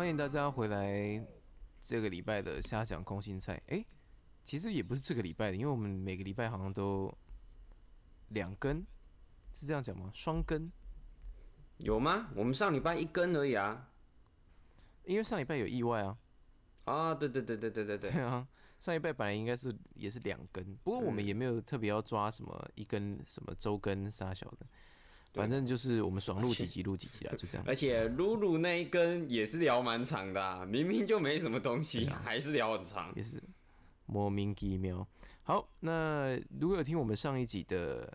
欢迎大家回来这个礼拜的瞎讲空心菜。哎，其实也不是这个礼拜的，因为我们每个礼拜好像都两根，是这样讲吗？双根？有吗？我们上礼拜一根而已啊。因为上礼拜有意外啊。啊，对对对对对对对。对啊，上礼拜本来应该是也是两根，不过我们也没有特别要抓什么一根什么周根啥小的。反正就是我们爽录几集录几集啊，就这样。而且露露那一根也是聊蛮长的，啊明明就没什么东西，还是聊很长，也是莫名其妙。好，那如果有听我们上一集的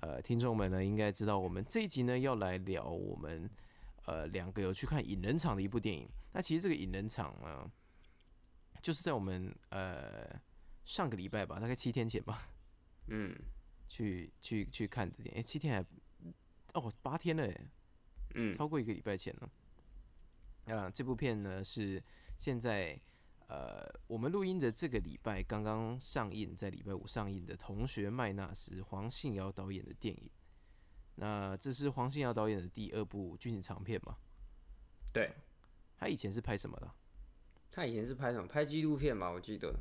呃听众们呢，应该知道我们这一集呢要来聊我们呃两个有去看影人场的一部电影。那其实这个影人场呢，就是在我们呃上个礼拜吧，大概七天前吧，嗯，去去去看的电影，哎，七天还。哦，八天了，嗯，超过一个礼拜前了。啊，这部片呢是现在呃，我们录音的这个礼拜刚刚上映，在礼拜五上映的《同学麦纳斯》黄信尧导演的电影。那这是黄信尧导演的第二部剧情长片嘛？对，他以前是拍什么的？他以前是拍什么？拍纪录片吧，我记得。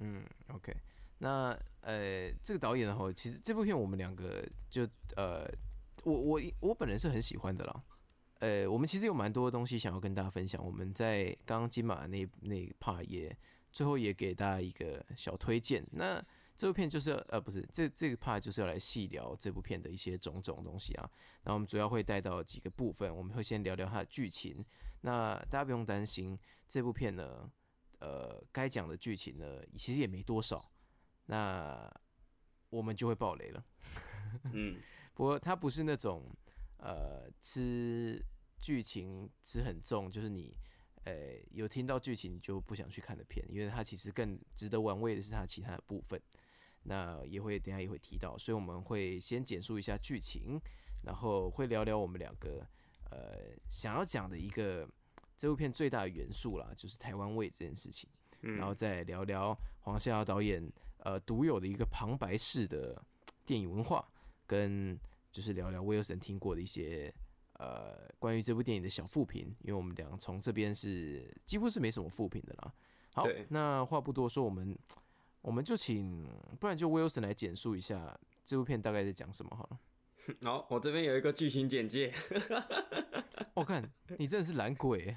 嗯，OK。那呃，这个导演的话，其实这部片我们两个就呃。我我我本人是很喜欢的啦，呃，我们其实有蛮多东西想要跟大家分享。我们在刚刚金马那那 part 也最后也给大家一个小推荐。那这部片就是呃不是这这个 part 就是要来细聊这部片的一些种种东西啊。那我们主要会带到几个部分，我们会先聊聊它的剧情。那大家不用担心，这部片呢，呃，该讲的剧情呢其实也没多少。那我们就会爆雷了。嗯。不过它不是那种，呃，吃剧情吃很重，就是你，呃，有听到剧情你就不想去看的片，因为它其实更值得玩味的是它其他的部分。那也会等下也会提到，所以我们会先简述一下剧情，然后会聊聊我们两个，呃，想要讲的一个这部片最大的元素啦，就是台湾味这件事情，然后再聊聊黄夏导演呃独有的一个旁白式的电影文化。跟就是聊聊威尔森听过的一些呃关于这部电影的小复评，因为我们俩从这边是几乎是没什么复评的啦。好，那话不多说，我们我们就请，不然就威尔森来简述一下这部片大概在讲什么好了。好，我这边有一个剧情简介。我 看你真的是懒鬼。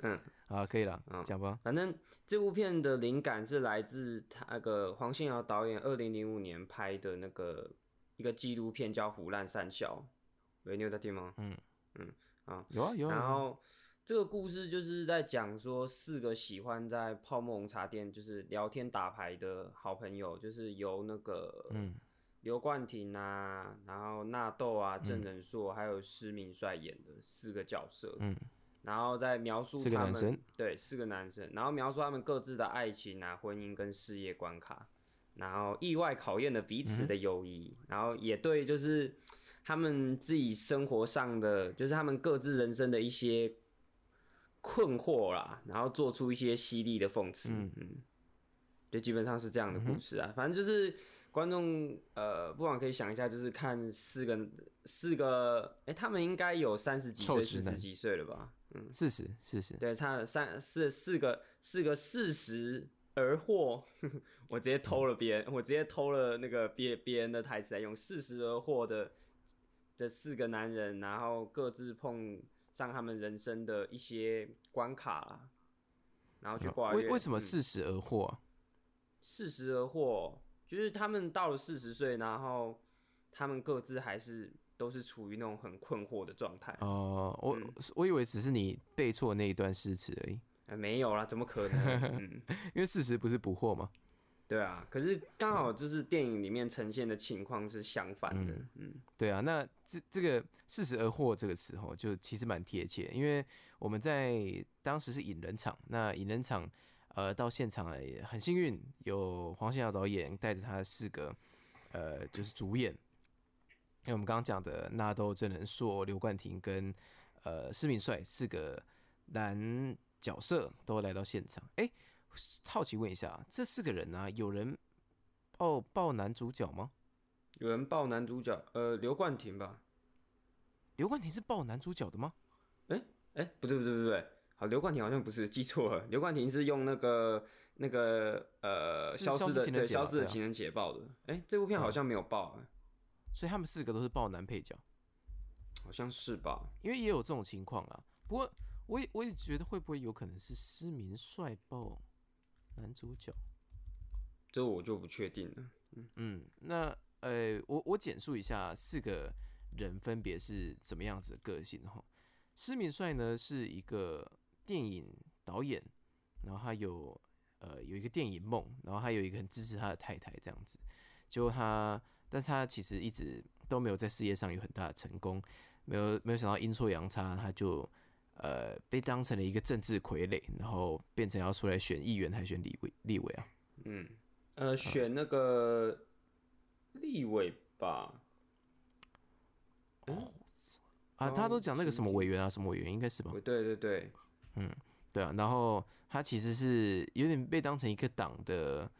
嗯，啊，可以了，讲吧。反正这部片的灵感是来自他那个黄信尧导演二零零五年拍的那个。一个纪录片叫《虎烂三笑》，喂，你有在听吗？嗯嗯啊，有啊有啊。然后这个故事就是在讲说，四个喜欢在泡沫红茶店就是聊天打牌的好朋友，就是由那个嗯刘冠廷啊，然后纳豆啊、郑仁硕还有施明帅演的四个角色，嗯，然后在描述他们对四个男生，然后描述他们各自的爱情啊、婚姻跟事业关卡。然后意外考验了彼此的友谊，然后也对，就是他们自己生活上的，就是他们各自人生的一些困惑啦，然后做出一些犀利的讽刺。嗯嗯，就基本上是这样的故事啊。反正就是观众呃，不妨可以想一下，就是看四个四个，哎，他们应该有三十几岁、四十几岁了吧？嗯，四十，四十，对，差三四四个四个四十。而获，我直接偷了别人，我直接偷了那个别别人的台词来用。四十而获的这四个男人，然后各自碰上他们人生的一些关卡啦然后去挂为为什么四十而获？四十而获就是他们到了四十岁，然后他们各自还是都是处于那种很困惑的状态。哦，我我以为只是你背错那一段诗词而已。没有啦，怎么可能？因为事实不是不惑吗？对啊，可是刚好就是电影里面呈现的情况是相反的。嗯，对啊，那这这个“四十而惑”这个词吼，就其实蛮贴切，因为我们在当时是引人场，那引人场呃到现场也很幸运，有黄信尧导演带着他的四个呃就是主演，因为我们刚刚讲的纳豆、郑仁硕、刘冠廷跟呃施敏帅四个男。角色都来到现场，哎，好奇问一下，这四个人呢，有人抱抱男主角吗？有人抱男主角，呃，刘冠廷吧？刘冠廷是抱男主角的吗？哎哎，不对不对不对，好，刘冠廷好像不是记错了，刘冠廷是用那个那个呃消失的对消失的情人节抱的。哎，这部片好像没有报，所以他们四个都是抱男配角，好像是吧？因为也有这种情况啊。不过我也我也觉得会不会有可能是失明帅爆男主角？这我就不确定了。嗯嗯，那呃，我我简述一下四个人分别是怎么样子的个性哈。失明帅呢是一个。电影导演，然后他有呃有一个电影梦，然后他有一个很支持他的太太这样子，就他，但是他其实一直都没有在事业上有很大的成功，没有没有想到阴错阳差，他就呃被当成了一个政治傀儡，然后变成要出来选议员还选立委立委啊？嗯，呃，选那个立委吧？哦，啊，他都讲那个什么委员啊，什么委员应该是吧？对对对。嗯，对啊，然后他其实是有点被当成一个党的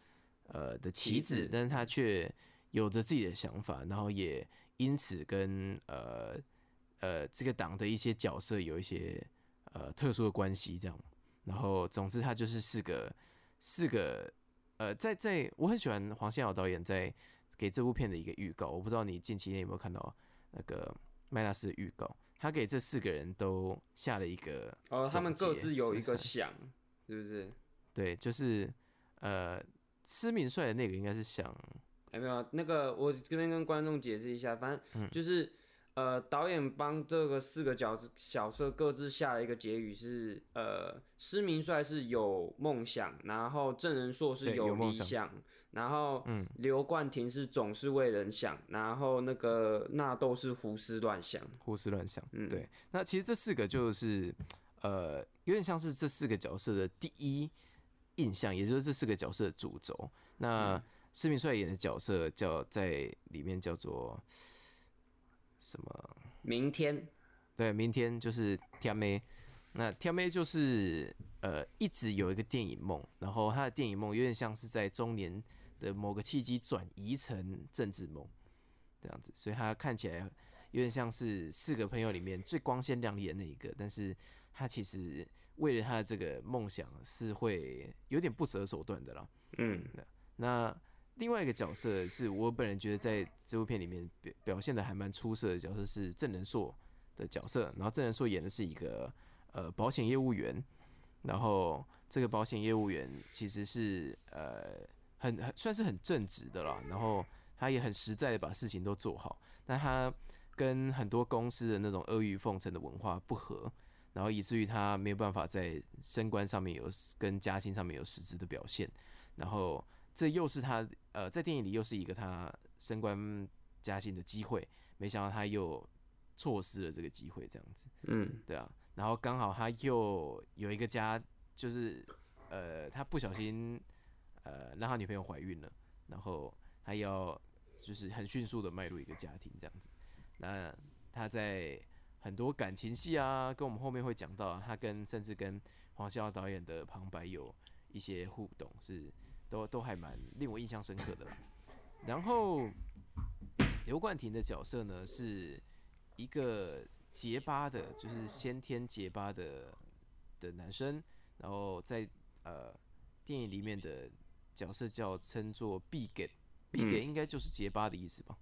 呃的棋子，但是他却有着自己的想法，然后也因此跟呃呃这个党的一些角色有一些呃特殊的关系，这样。然后总之他就是四个四个呃在在我很喜欢黄信尧导演在给这部片的一个预告，我不知道你近期内有没有看到那个麦纳斯的预告。他给这四个人都下了一个哦，他们各自有一个想，是不是？对，就是呃，失明帅的那个应该是想，哎没有，那个我这边跟观众解释一下，反正就是呃，导演帮这个四个角色角色各自下了一个结语，是呃，失明帅是有梦想，然后郑仁硕是有理想。然后，嗯，刘冠廷是总是为人想，然后那个纳豆是胡思乱想，胡思乱想，嗯，对。那其实这四个就是，呃，有点像是这四个角色的第一印象，也就是这四个角色的主轴。那施明帅演的角色叫在里面叫做什么？明天，对，明天就是天妹。那天妹就是呃，一直有一个电影梦，然后他的电影梦有点像是在中年。的某个契机转移成政治梦，这样子，所以他看起来有点像是四个朋友里面最光鲜亮丽的那一个，但是他其实为了他的这个梦想是会有点不择手段的啦。嗯，那另外一个角色是我本人觉得在这部片里面表表现的还蛮出色的角色是郑仁硕的角色，然后郑仁硕演的是一个呃保险业务员，然后这个保险业务员其实是呃。很很算是很正直的啦，然后他也很实在的把事情都做好，但他跟很多公司的那种阿谀奉承的文化不合，然后以至于他没有办法在升官上面有跟加薪上面有实质的表现，然后这又是他呃在电影里又是一个他升官加薪的机会，没想到他又错失了这个机会，这样子，嗯，对啊，然后刚好他又有一个家，就是呃他不小心。呃，让他女朋友怀孕了，然后他要就是很迅速的迈入一个家庭这样子。那他在很多感情戏啊，跟我们后面会讲到，他跟甚至跟黄孝导演的旁白有一些互动，是都都还蛮令我印象深刻的啦。然后刘冠廷的角色呢，是一个结巴的，就是先天结巴的的男生，然后在呃电影里面的。角色叫称作必给，必给应该就是结巴的意思吧？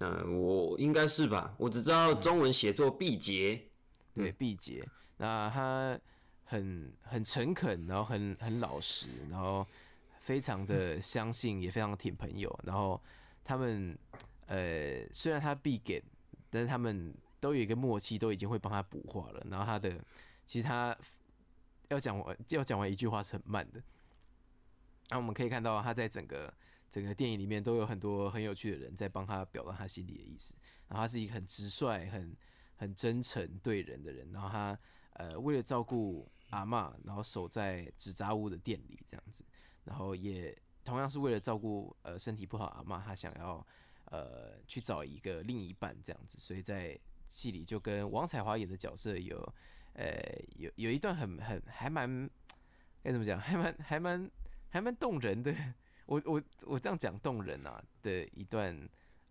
嗯，我应该是吧？我只知道中文写作毕节，对，毕节。那他很很诚恳，然后很很老实，然后非常的相信，也非常挺朋友。然后他们呃，虽然他必给，但是他们都有一个默契，都已经会帮他补话了。然后他的其实他要讲完要讲完一句话是很慢的。那我们可以看到，他在整个整个电影里面都有很多很有趣的人在帮他表达他心里的意思。然后他是一个很直率、很很真诚对人的人。然后他呃为了照顾阿妈，然后守在纸扎屋的店里这样子。然后也同样是为了照顾呃身体不好阿妈，他想要呃去找一个另一半这样子。所以在戏里就跟王彩华演的角色有呃有有一段很很还蛮该怎么讲，还蛮还蛮。还蛮动人的，我我我这样讲动人啊的一段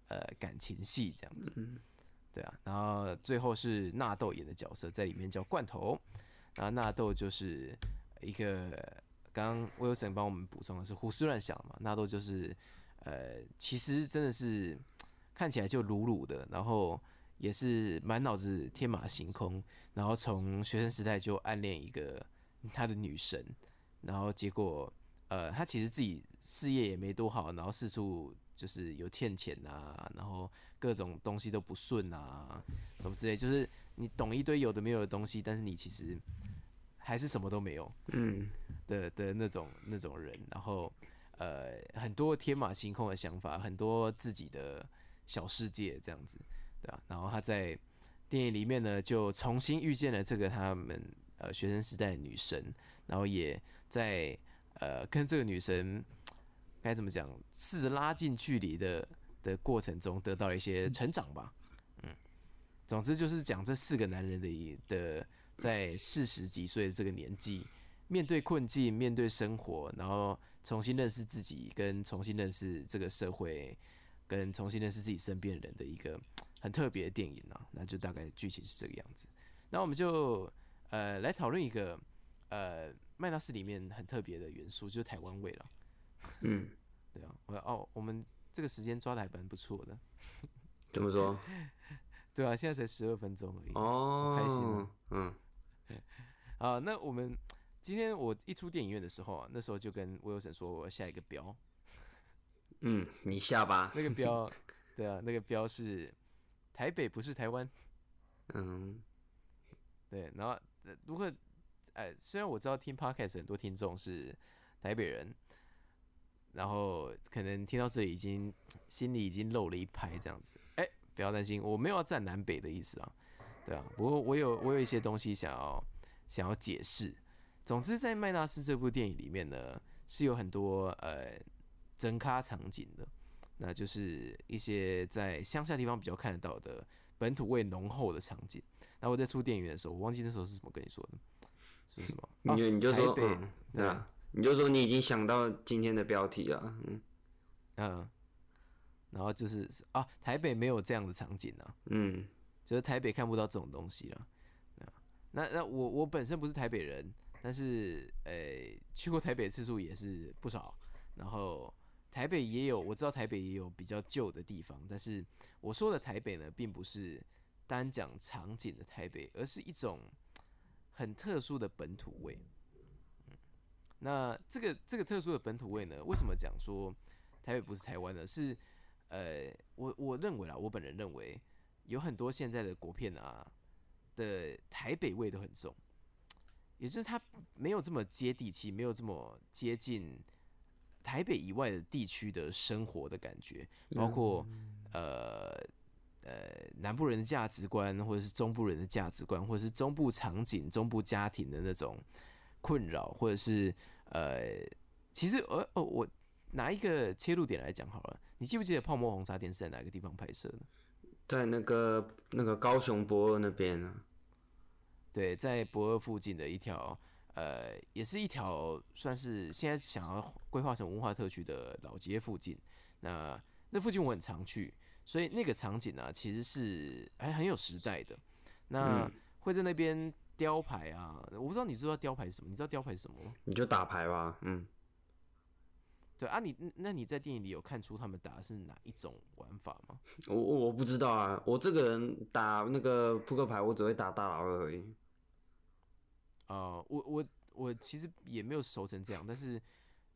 呃感情戏这样子，对啊，然后最后是纳豆演的角色在里面叫罐头，然后纳豆就是一个，刚刚威尔森帮我们补充的是胡思乱想嘛，纳豆就是呃，其实真的是看起来就鲁鲁的，然后也是满脑子天马行空，然后从学生时代就暗恋一个他的女神，然后结果呃，他其实自己事业也没多好，然后四处。就是有欠钱啊，然后各种东西都不顺啊，什么之类，就是你懂一堆有的没有的东西，但是你其实还是什么都没有，嗯，的的那种那种人，然后呃很多天马行空的想法，很多自己的小世界这样子，对吧？然后他在电影里面呢，就重新遇见了这个他们呃学生时代的女神，然后也在呃跟这个女神。该怎么讲？试着拉近距离的的过程中，得到一些成长吧。嗯，总之就是讲这四个男人的的在四十几岁的这个年纪，面对困境，面对生活，然后重新认识自己，跟重新认识这个社会，跟重新认识自己身边人的一个很特别的电影啊。那就大概剧情是这个样子。那我们就呃来讨论一个呃麦纳斯里面很特别的元素，就是台湾味了。嗯，对啊，我哦，我们这个时间抓的还蛮不错的。怎么说？对啊，现在才十二分钟而已。哦，开心。嗯。啊，那我们今天我一出电影院的时候啊，那时候就跟威尔森说，我要下一个标。嗯，你下吧。那个标，对啊，那个标是台北，不是台湾。嗯。对，然后如果，哎，虽然我知道听 podcast 很多听众是台北人。然后可能听到这里已经心里已经漏了一拍这样子，哎，不要担心，我没有要站南北的意思啊，对啊，不过我有我有一些东西想要想要解释。总之，在麦纳斯这部电影里面呢，是有很多呃真咖场景的，那就是一些在乡下地方比较看得到的本土味浓厚的场景。那我在出电影的时候，我忘记那时候是怎么跟你说的，是什么？你就你就说嗯，对啊。你就说你已经想到今天的标题了，嗯嗯，然后就是啊，台北没有这样的场景啊，嗯，就是台北看不到这种东西了，那那我我本身不是台北人，但是呃去过台北次数也是不少，然后台北也有我知道台北也有比较旧的地方，但是我说的台北呢，并不是单讲场景的台北，而是一种很特殊的本土味。那这个这个特殊的本土味呢？为什么讲说台北不是台湾呢？是呃，我我认为啦，我本人认为有很多现在的国片啊的台北味都很重，也就是它没有这么接地气，没有这么接近台北以外的地区的生活的感觉，包括呃呃南部人的价值观，或者是中部人的价值观，或者是中部场景、中部家庭的那种。困扰，或者是呃，其实呃哦，我拿一个切入点来讲好了。你记不记得《泡沫红茶店》是在哪个地方拍摄的？在那个那个高雄博二那边啊。对，在博二附近的一条呃，也是一条算是现在想要规划成文化特区的老街附近。那那附近我很常去，所以那个场景呢，其实是还很有时代的。那会在那边。雕牌啊，我不知道你知道雕牌是什么？你知道雕牌是什么吗？你就打牌吧，嗯，对啊，你那你在电影里有看出他们打的是哪一种玩法吗？我我不知道啊，我这个人打那个扑克牌，我只会打大老二而已。啊，我我我其实也没有熟成这样，但是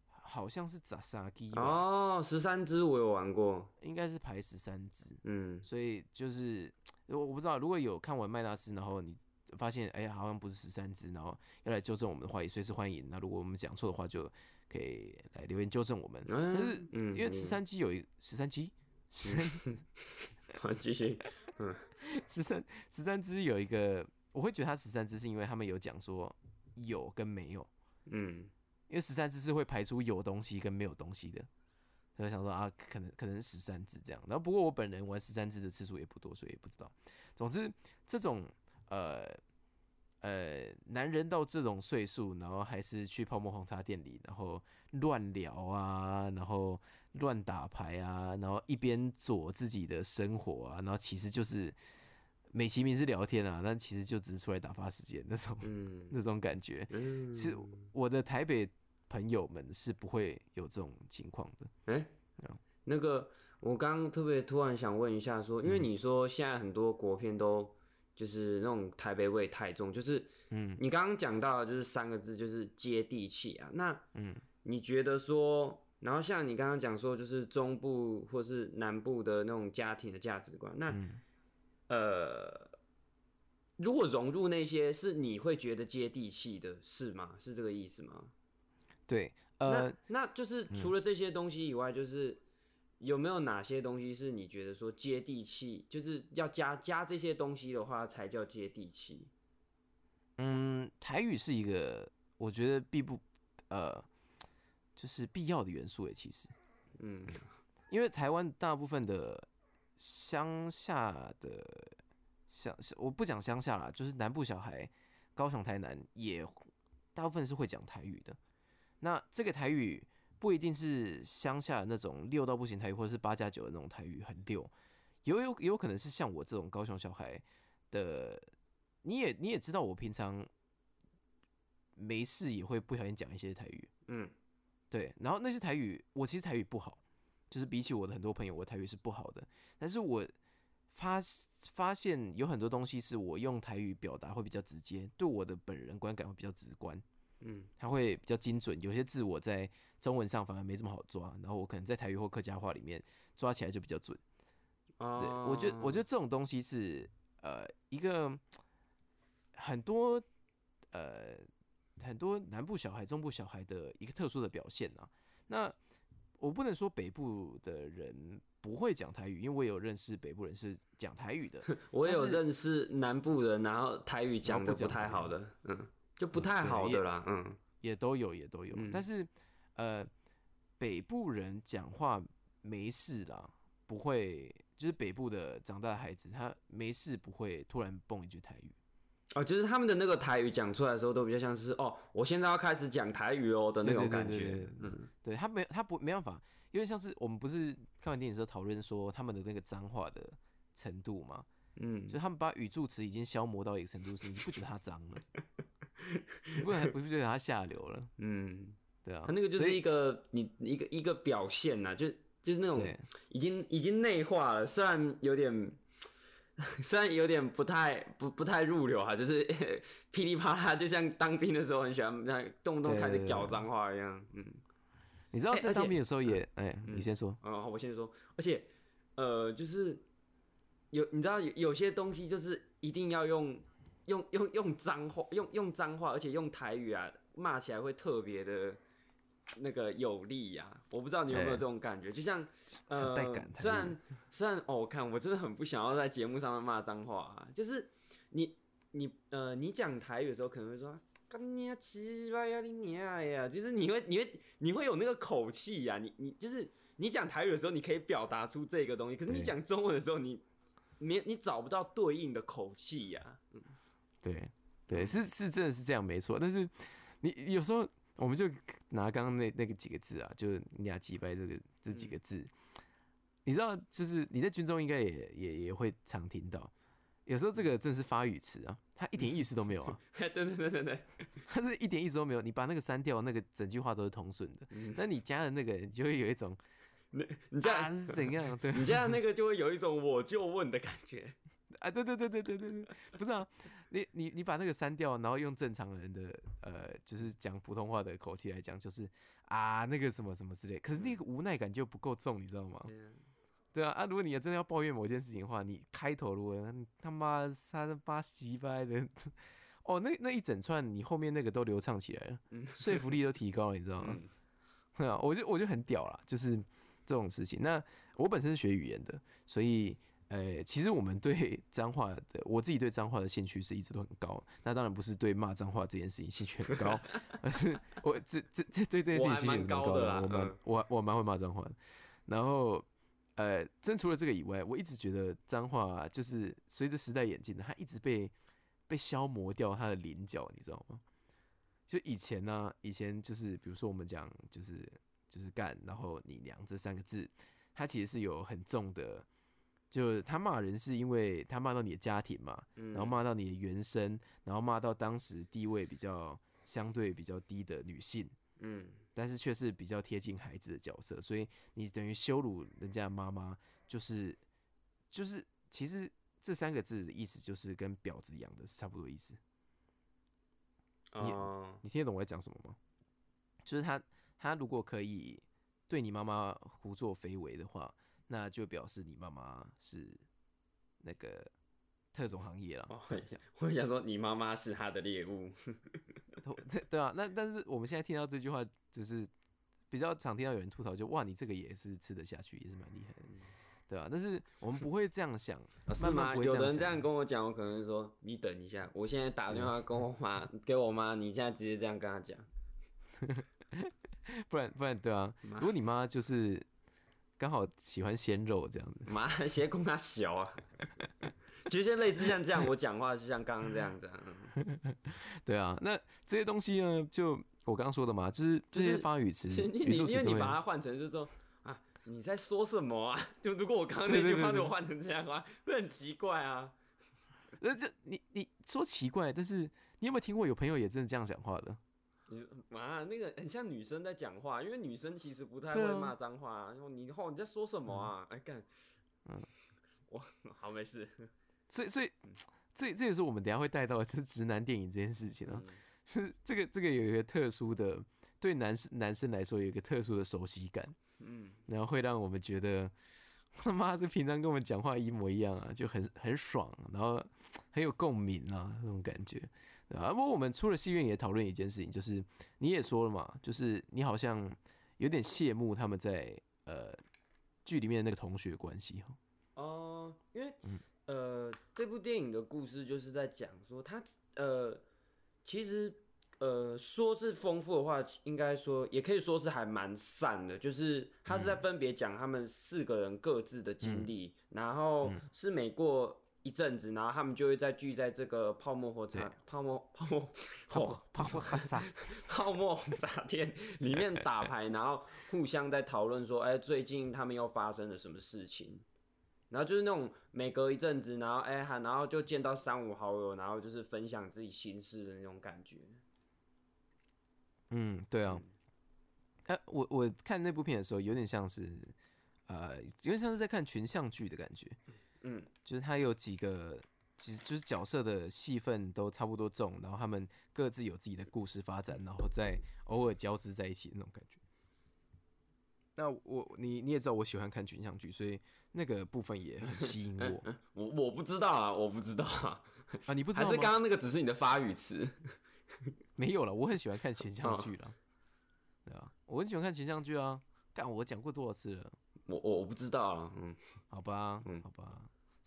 好像是砸沙鸡哦，十三只我有玩过，应该是排十三只，嗯，所以就是我我不知道，如果有看完麦纳斯，然后你。发现哎，好像不是十三只，然后要来纠正我们的话，也随时欢迎。那如果我们讲错的话，就可以来留言纠正我们。但是，因为十三机有一十三机，十 好继续，嗯，十三十三只有一个，我会觉得他十三只是因为他们有讲说有跟没有，嗯，因为十三只是会排出有东西跟没有东西的，所以想说啊，可能可能十三只这样。然后不过我本人玩十三只的次数也不多，所以也不知道。总之这种。呃呃，男人到这种岁数，然后还是去泡沫红茶店里，然后乱聊啊，然后乱打牌啊，然后一边做自己的生活啊，然后其实就是美其名是聊天啊，但其实就只是出来打发时间那种，嗯，那种感觉。嗯，其实我的台北朋友们是不会有这种情况的。哎，那个我刚刚特别突然想问一下，说，因为你说现在很多国片都就是那种台北味太重，就是，嗯，你刚刚讲到就是三个字，就是接地气啊。那，嗯，你觉得说，然后像你刚刚讲说，就是中部或是南部的那种家庭的价值观，那。呃，如果融入那些是你会觉得接地气的事吗？是这个意思吗？对，呃，那就是除了这些东西以外，就是有没有哪些东西是你觉得说接地气，就是要加加这些东西的话才叫接地气？嗯，台语是一个我觉得必不呃，就是必要的元素诶，其实，嗯，因为台湾大部分的。乡下的乡，我不讲乡下啦，就是南部小孩，高雄、台南也大部分是会讲台语的。那这个台语不一定是乡下那种六到不行台语，或者是八加九的那种台语很溜，有有有可能是像我这种高雄小孩的，你也你也知道，我平常没事也会不小心讲一些台语，嗯，对，然后那些台语我其实台语不好。就是比起我的很多朋友，我台语是不好的。但是我发发现有很多东西是我用台语表达会比较直接，对我的本人观感会比较直观。嗯，它会比较精准。有些字我在中文上反而没这么好抓，然后我可能在台语或客家话里面抓起来就比较准。啊，对我觉得我觉得这种东西是呃一个很多呃很多南部小孩、中部小孩的一个特殊的表现啊。那我不能说北部的人不会讲台语，因为我有认识北部人是讲台语的。我有认识南部人，然后台语讲的不太好的，嗯，就不太好的啦，嗯，也都有，也都有。但是，呃，北部人讲话没事啦，不会，就是北部的长大的孩子，他没事不会突然蹦一句台语。哦，就是他们的那个台语讲出来的时候，都比较像是哦，我现在要开始讲台语哦的那种感觉。嗯，对他没他不没办法，因为像是我们不是看完电影之后讨论说他们的那个脏话的程度嘛，嗯，就他们把语助词已经消磨到一个程度，是你不觉得他脏了，你不不觉得他下流了？嗯，对啊，他那个就是一个你一个一个表现呐，就就是那种已经已经内化了，虽然有点。虽然有点不太不不太入流哈，就是 噼里啪啦，就像当兵的时候很喜欢那动不动开始讲脏话一样。嗯，你知道在当兵的时候也哎，你先说。嗯，我先说。而且呃，就是有你知道有有些东西就是一定要用用用用脏话，用用脏话，而且用台语啊骂起来会特别的。那个有力呀，我不知道你有没有这种感觉，就像呃，虽然虽然哦，我看我真的很不想要在节目上面骂脏话，就是你你呃，你讲台语的时候可能会说干你啊鸡巴呀你娘呀，就是你会你会你会有那个口气呀，你你就是你讲台语的时候，你可以表达出这个东西，可是你讲中文的时候，你没你找不到对应的口气呀，嗯，对对，是是真的是这样没错，但是你有时候。我们就拿刚刚那那个几个字啊，就是“俩击败”这个这几个字，你知道，就是你在军中应该也也也会常听到。有时候这个真是发语词啊，它一点意思都没有啊。对对对对对，它是一点意思都没有。你把那个删掉，那个整句话都是通顺的。那你加的那个，你就会有一种，那你加是怎样？对你加的那个就会有一种我就问的感觉。啊，对对对对对对对，不是啊，你你你把那个删掉，然后用正常人的呃，就是讲普通话的口气来讲，就是啊那个什么什么之类，可是那个无奈感就不够重，你知道吗？对啊啊，如果你真的要抱怨某件事情的话，你开头如果他妈三八七掰的，哦，那那一整串你后面那个都流畅起来了，说服力都提高了，你知道吗？对啊，我就我就很屌了，就是这种事情。那我本身是学语言的，所以。呃，其实我们对脏话的，我自己对脏话的兴趣是一直都很高。那当然不是对骂脏话这件事情兴趣很高，而是我这这这对这件事情兴趣很高的。我蛮我我蛮会骂脏话的。然后，呃，真除了这个以外，我一直觉得脏话就是随着时代演进的，它一直被被消磨掉它的棱角，你知道吗？就以前呢，以前就是比如说我们讲就是就是干，然后你娘这三个字，它其实是有很重的。就他骂人是因为他骂到你的家庭嘛，然后骂到你的原生，然后骂到当时地位比较相对比较低的女性，嗯，但是却是比较贴近孩子的角色，所以你等于羞辱人家的妈妈，就是就是其实这三个字的意思就是跟婊子一样的是差不多意思。你你听得懂我在讲什么吗？就是他他如果可以对你妈妈胡作非为的话。那就表示你妈妈是那个特种行业了。哦，我想说你妈妈是他的猎物。对对啊，那但是我们现在听到这句话，只是比较常听到有人吐槽，就哇，你这个也是吃得下去，也是蛮厉害的，对啊，但是我们不会这样想，是吗？有的人这样跟我讲，我可能说你等一下，我现在打电话跟我妈，给我妈，你现在直接这样跟她讲，不然不然对啊，如果你妈就是。刚好喜欢鲜肉这样子，妈，鞋公他小啊，其实类似像这样，我讲话就像刚刚这样子。对啊，那这些东西呢，就我刚刚说的嘛，就是这些发语词，因为你把它换成就是说啊，你在说什么啊？就如果我刚刚那句话给我换成这样的话，会很奇怪啊。那这你你说奇怪，但是你有没有听过有朋友也真的这样讲话的？你啊，那个很像女生在讲话，因为女生其实不太会骂脏话。然后你后你在说什么啊？哎干，嗯，我好没事。所以所以这这也是我们等下会带到就是直男电影这件事情啊。是这个这个有一个特殊的，对男生男生来说有一个特殊的熟悉感。嗯，然后会让我们觉得他妈这平常跟我们讲话一模一样啊，就很很爽，然后很有共鸣啊那种感觉。啊，不过我们出了戏院也讨论一件事情，就是你也说了嘛，就是你好像有点羡慕他们在呃剧里面的那个同学关系哈。哦，因为呃这部电影的故事就是在讲说他呃其实呃说是丰富的话，应该说也可以说是还蛮散的，就是他是在分别讲他们四个人各自的经历，然后是每过。一阵子，然后他们就会再聚在这个泡沫火茶、泡沫泡沫火泡沫红茶、泡沫红茶店里面打牌，然后互相在讨论说，哎，最近他们又发生了什么事情？然后就是那种每隔一阵子，然后哎哈，然后就见到三五好友，然后就是分享自己心事的那种感觉。嗯，对啊。哎，我我看那部片的时候，有点像是，呃，有点像是在看群像剧的感觉。嗯，就是他有几个，其实就是角色的戏份都差不多重，然后他们各自有自己的故事发展，然后再偶尔交织在一起的那种感觉。那我你你也知道我喜欢看群像剧，所以那个部分也很吸引我。我我不知道啊，我不知道啊，啊你不知 道还是刚刚那个只是你的发语词？没有了，我很喜欢看群像剧了，对啊，我很喜欢看群像剧啊。干，我讲过多少次了？我我我不知道啊，嗯，好吧，嗯，好吧。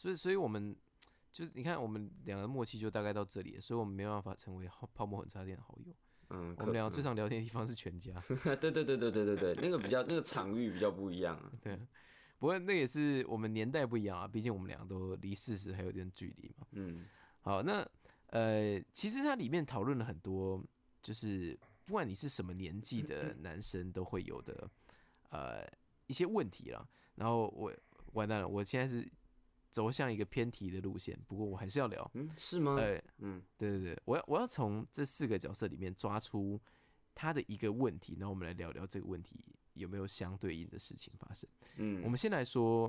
所以，所以我们就是你看，我们两个默契就大概到这里，所以我们没办法成为泡沫很差点的好友。嗯，我们两个最常聊天的地方是全家。对对对对对对对，那个比较那个场域比较不一样啊。对，不过那也是我们年代不一样啊，毕竟我们两个都离四十还有点距离嘛。嗯，好，那呃，其实它里面讨论了很多，就是不管你是什么年纪的 男生都会有的呃一些问题啦。然后我完蛋了，我现在是。走向一个偏题的路线，不过我还是要聊，嗯，是吗？呃，嗯，对对对，我要我要从这四个角色里面抓出他的一个问题，然后我们来聊聊这个问题有没有相对应的事情发生。嗯，我们先来说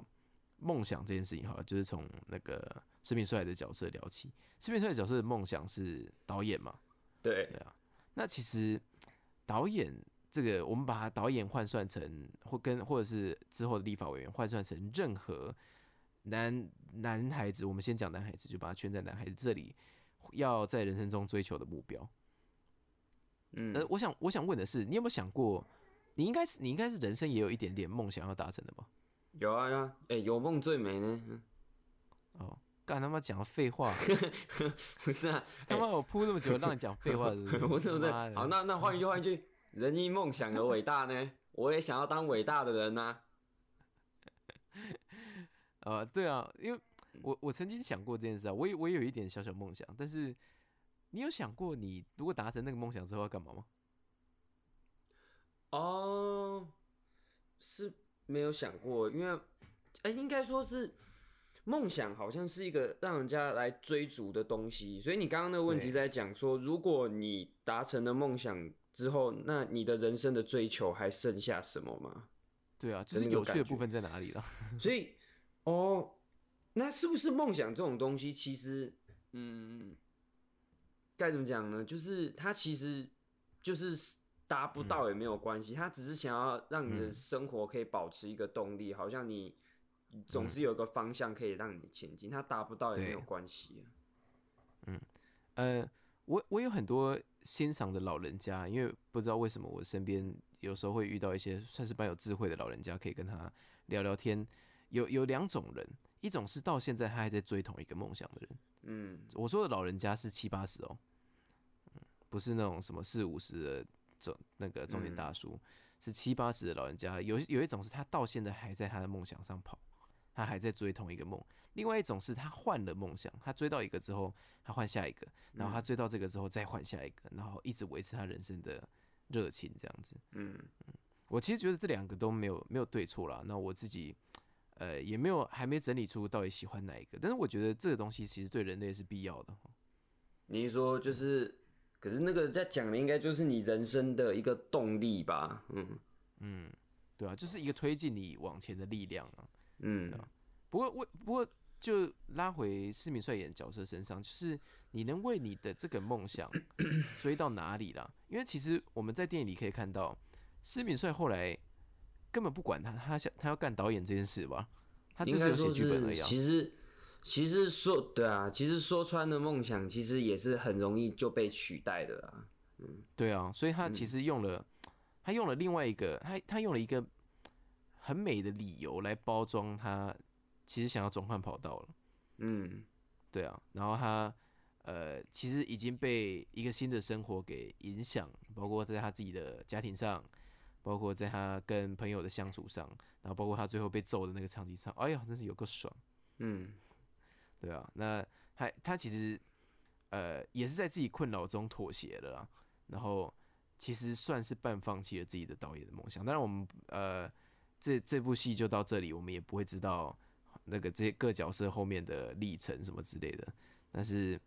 梦想这件事情，好了，就是从那个视频帅的角色聊起。视频帅的角色的梦想是导演嘛？对，对啊。那其实导演这个，我们把他导演换算成，或跟或者是之后的立法委员换算成任何。男男孩子，我们先讲男孩子，就把它圈在男孩子这里，要在人生中追求的目标。嗯，呃，我想我想问的是，你有没有想过，你应该是你应该是人生也有一点点梦想要达成的吧？有啊有啊，哎，有梦最美呢。哦，干他妈讲废话，不是啊，他妈我铺那么久让你讲废话，不是不是。好，那那换一句换一句，人因梦想而伟大呢？我也想要当伟大的人呐。呃，对啊，因为我我曾经想过这件事啊，我也我也有一点小小梦想，但是你有想过你如果达成那个梦想之后要干嘛吗？哦，是没有想过，因为哎，应该说是梦想好像是一个让人家来追逐的东西，所以你刚刚那个问题在讲说，如果你达成了梦想之后，那你的人生的追求还剩下什么吗？对啊，就是有趣的部分在哪里了？所以，哦，那是不是梦想这种东西，其实，嗯，该怎么讲呢？就是它其实就是达不到也没有关系，他只是想要让你的生活可以保持一个动力，好像你。总是有一个方向可以让你前进，他达不到也没有关系。嗯，呃，我我有很多欣赏的老人家，因为不知道为什么我身边有时候会遇到一些算是蛮有智慧的老人家，可以跟他聊聊天。有有两种人，一种是到现在他还在追同一个梦想的人。嗯，我说的老人家是七八十哦，嗯，不是那种什么四五十的中那个中年大叔，是七八十的老人家。有有一种是他到现在还在他的梦想上跑。他还在追同一个梦，另外一种是他换了梦想，他追到一个之后，他换下一个，然后他追到这个之后再换下一个，然后一直维持他人生的热情这样子。嗯嗯，我其实觉得这两个都没有没有对错啦。那我自己呃也没有还没整理出到底喜欢哪一个，但是我觉得这个东西其实对人类是必要的。你说就是，可是那个在讲的应该就是你人生的一个动力吧？嗯嗯，对啊，就是一个推进你往前的力量啊。嗯，不过为不过就拉回施明帅演角色身上，就是你能为你的这个梦想 追到哪里了？因为其实我们在电影里可以看到，施明帅后来根本不管他，他想他要干导演这件事吧，他只是写剧本而已。其实其实说对啊，其实说穿的梦想，其实也是很容易就被取代的啊。嗯，对啊，所以他其实用了他用了另外一个，他他用了一个。很美的理由来包装他，其实想要转换跑道了。嗯，对啊。然后他呃，其实已经被一个新的生活给影响，包括在他自己的家庭上，包括在他跟朋友的相处上，然后包括他最后被揍的那个场景上。哎呀，真是有个爽。嗯，对啊。那他他其实呃，也是在自己困扰中妥协了，然后其实算是半放弃了自己的导演的梦想。当然，我们呃。这这部戏就到这里，我们也不会知道那个这些各角色后面的历程什么之类的。但是，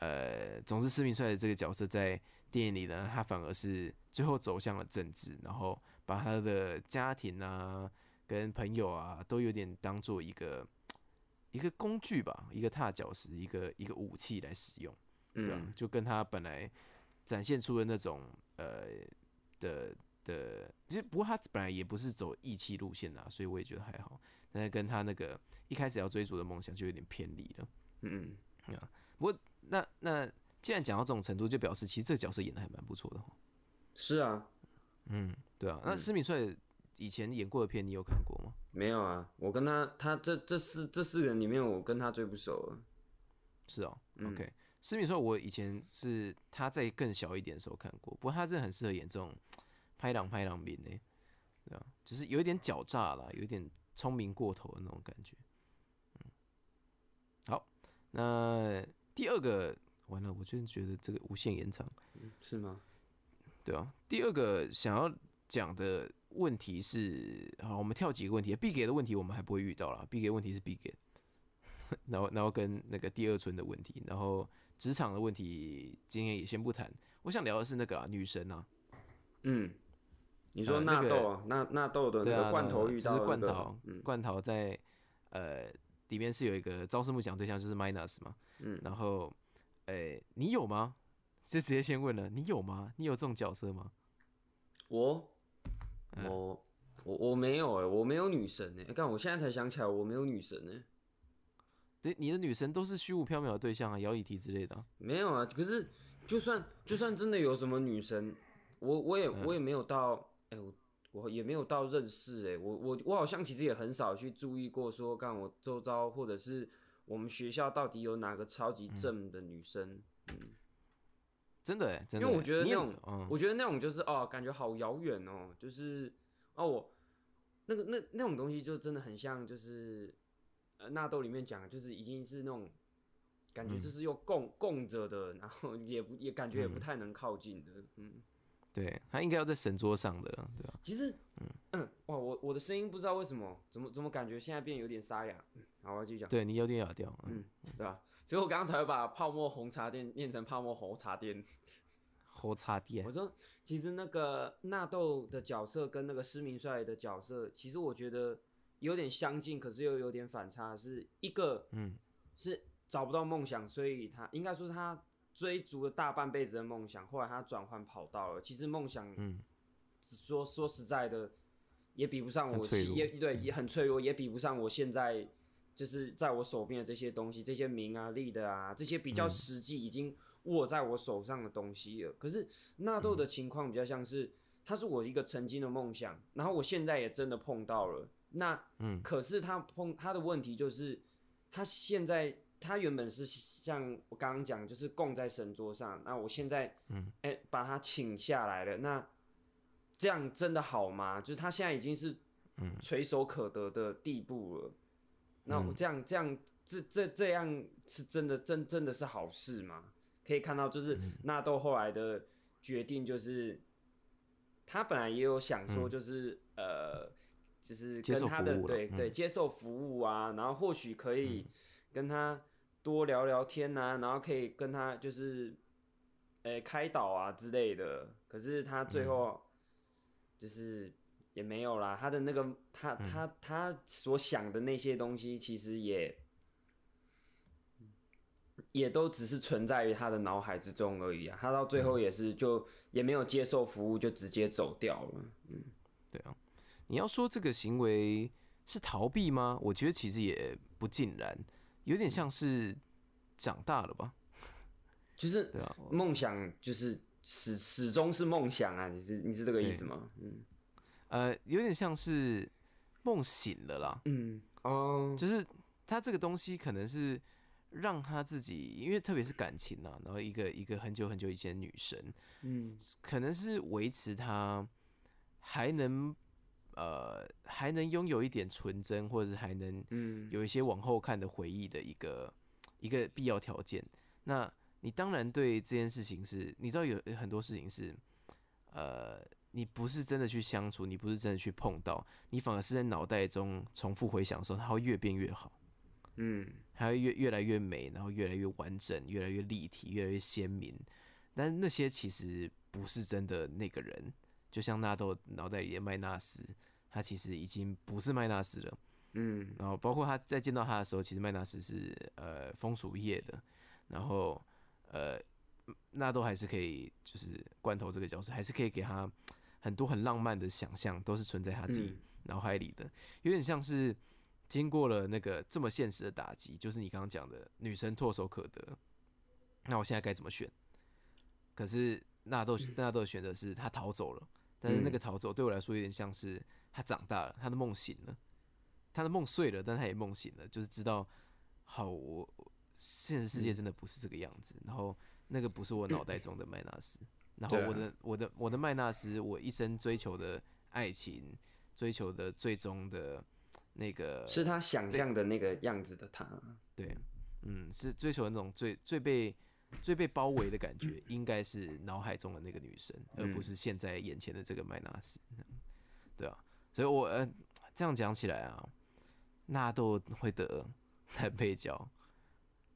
呃，总之施明帅的这个角色在电影里呢，他反而是最后走向了政治，然后把他的家庭啊、跟朋友啊，都有点当做一个一个工具吧，一个踏脚石，一个一个武器来使用。嗯，就跟他本来展现出的那种呃的。的其实不过他本来也不是走义气路线的，所以我也觉得还好。但是跟他那个一开始要追逐的梦想就有点偏离了。嗯嗯啊，不过那那既然讲到这种程度，就表示其实这个角色演的还蛮不错的。是啊，嗯，对啊。那施敏帅以前演过的片，你有看过吗？没有啊，我跟他他这这四这四个人里面，我跟他最不熟了。是哦，OK。施敏帅我以前是他在更小一点的时候看过，不过他真的很适合演这种。拍狼拍狼兵呢，对啊，就是有一点狡诈啦，有一点聪明过头的那种感觉。嗯，好，那第二个完了，我真觉得这个无限延长，是吗？对啊，第二个想要讲的问题是，好，我们跳几个问题，必给的问题我们还不会遇到了，必给问题是必给，然后然后跟那个第二春的问题，然后职场的问题今天也先不谈，我想聊的是那个女神啊，嗯。你说纳豆啊，纳纳豆的那个罐头遇到罐头，罐头在呃里面是有一个招式木奖对象就是 Minus 嘛，嗯，然后诶你有吗？就直接先问了，你有吗？你有这种角色吗？我我我我没有哎，我没有女神哎，看我现在才想起来我没有女神哎，对，你的女神都是虚无缥缈的对象啊，摇椅体之类的，没有啊，可是就算就算真的有什么女神，我我也我也没有到。哎，我我也没有到认识哎，我我我好像其实也很少去注意过，说干我周遭或者是我们学校到底有哪个超级正的女生，嗯，真的哎，因为我觉得那种，我觉得那种就是哦，感觉好遥远哦，就是哦，我那个那那种东西就真的很像，就是呃纳豆里面讲，就是已经是那种感觉，就是又供供着的，然后也不也感觉也不太能靠近的，嗯。对他应该要在神桌上的，对吧？其实，嗯，哇，我我的声音不知道为什么，怎么怎么感觉现在变有点沙哑。好，我继续讲。对你有点哑掉，嗯，对吧？所以我刚刚才会把泡沫红茶店念成泡沫红茶店。红茶店。我说，其实那个纳豆的角色跟那个施明帅的角色，其实我觉得有点相近，可是又有点反差。是一个，嗯，是找不到梦想，所以他应该说他。追逐了大半辈子的梦想，后来他转换跑道了。其实梦想，嗯，说说实在的，也比不上我，也对，也很脆弱，也比不上我现在就是在我手边的这些东西，这些名啊、利的啊，这些比较实际已经握在我手上的东西了。可是纳豆的情况比较像是，他是我一个曾经的梦想，然后我现在也真的碰到了。那，嗯，可是他碰他的问题就是，他现在。他原本是像我刚刚讲，就是供在神桌上。那我现在，嗯，哎，把他请下来了。那这样真的好吗？就是他现在已经是，嗯，垂手可得的地步了。那我这样这样这这这样是真的真真的是好事吗？可以看到，就是纳豆后来的决定，就是他本来也有想说，就是呃，就是跟他的对对接受服务啊，然后或许可以跟他。多聊聊天呐，然后可以跟他就是，诶开导啊之类的。可是他最后就是也没有啦，他的那个他他他所想的那些东西，其实也也都只是存在于他的脑海之中而已啊。他到最后也是就也没有接受服务，就直接走掉了。嗯，对啊，你要说这个行为是逃避吗？我觉得其实也不尽然。有点像是长大了吧，就是梦想就是始始终是梦想啊，你是你是这个意思吗？嗯，呃，有点像是梦醒了啦。嗯，哦，就是他这个东西可能是让他自己，因为特别是感情啊，然后一个一个很久很久以前的女神，嗯，可能是维持他还能。呃，还能拥有一点纯真，或者是还能有一些往后看的回忆的一个一个必要条件。那你当然对这件事情是，你知道有很多事情是，呃，你不是真的去相处，你不是真的去碰到，你反而是在脑袋中重复回想的时候，它会越变越好，嗯，还会越越来越美，然后越来越完整，越来越立体，越来越鲜明。但那些其实不是真的那个人。就像纳豆脑袋里的麦纳斯，他其实已经不是麦纳斯了。嗯，然后包括他在见到他的时候，其实麦纳斯是呃风俗业的，然后呃纳豆还是可以，就是罐头这个角色还是可以给他很多很浪漫的想象，都是存在他自己脑海里的。有点像是经过了那个这么现实的打击，就是你刚刚讲的女生唾手可得，那我现在该怎么选？可是纳豆纳豆的选择是他逃走了。但是那个逃走对我来说有点像是他长大了，他的梦醒了，他的梦碎了，但他也梦醒了，就是知道，好，我现实世界真的不是这个样子。然后那个不是我脑袋中的麦纳斯，然后我的我的我的麦纳斯，我一生追求的爱情，追求的最终的那个，是他想象的那个样子的他。对，嗯，是追求那种最最被。最被包围的感觉应该是脑海中的那个女生，而不是现在眼前的这个麦纳斯，对啊，所以我呃这样讲起来啊，纳豆会得 男配角，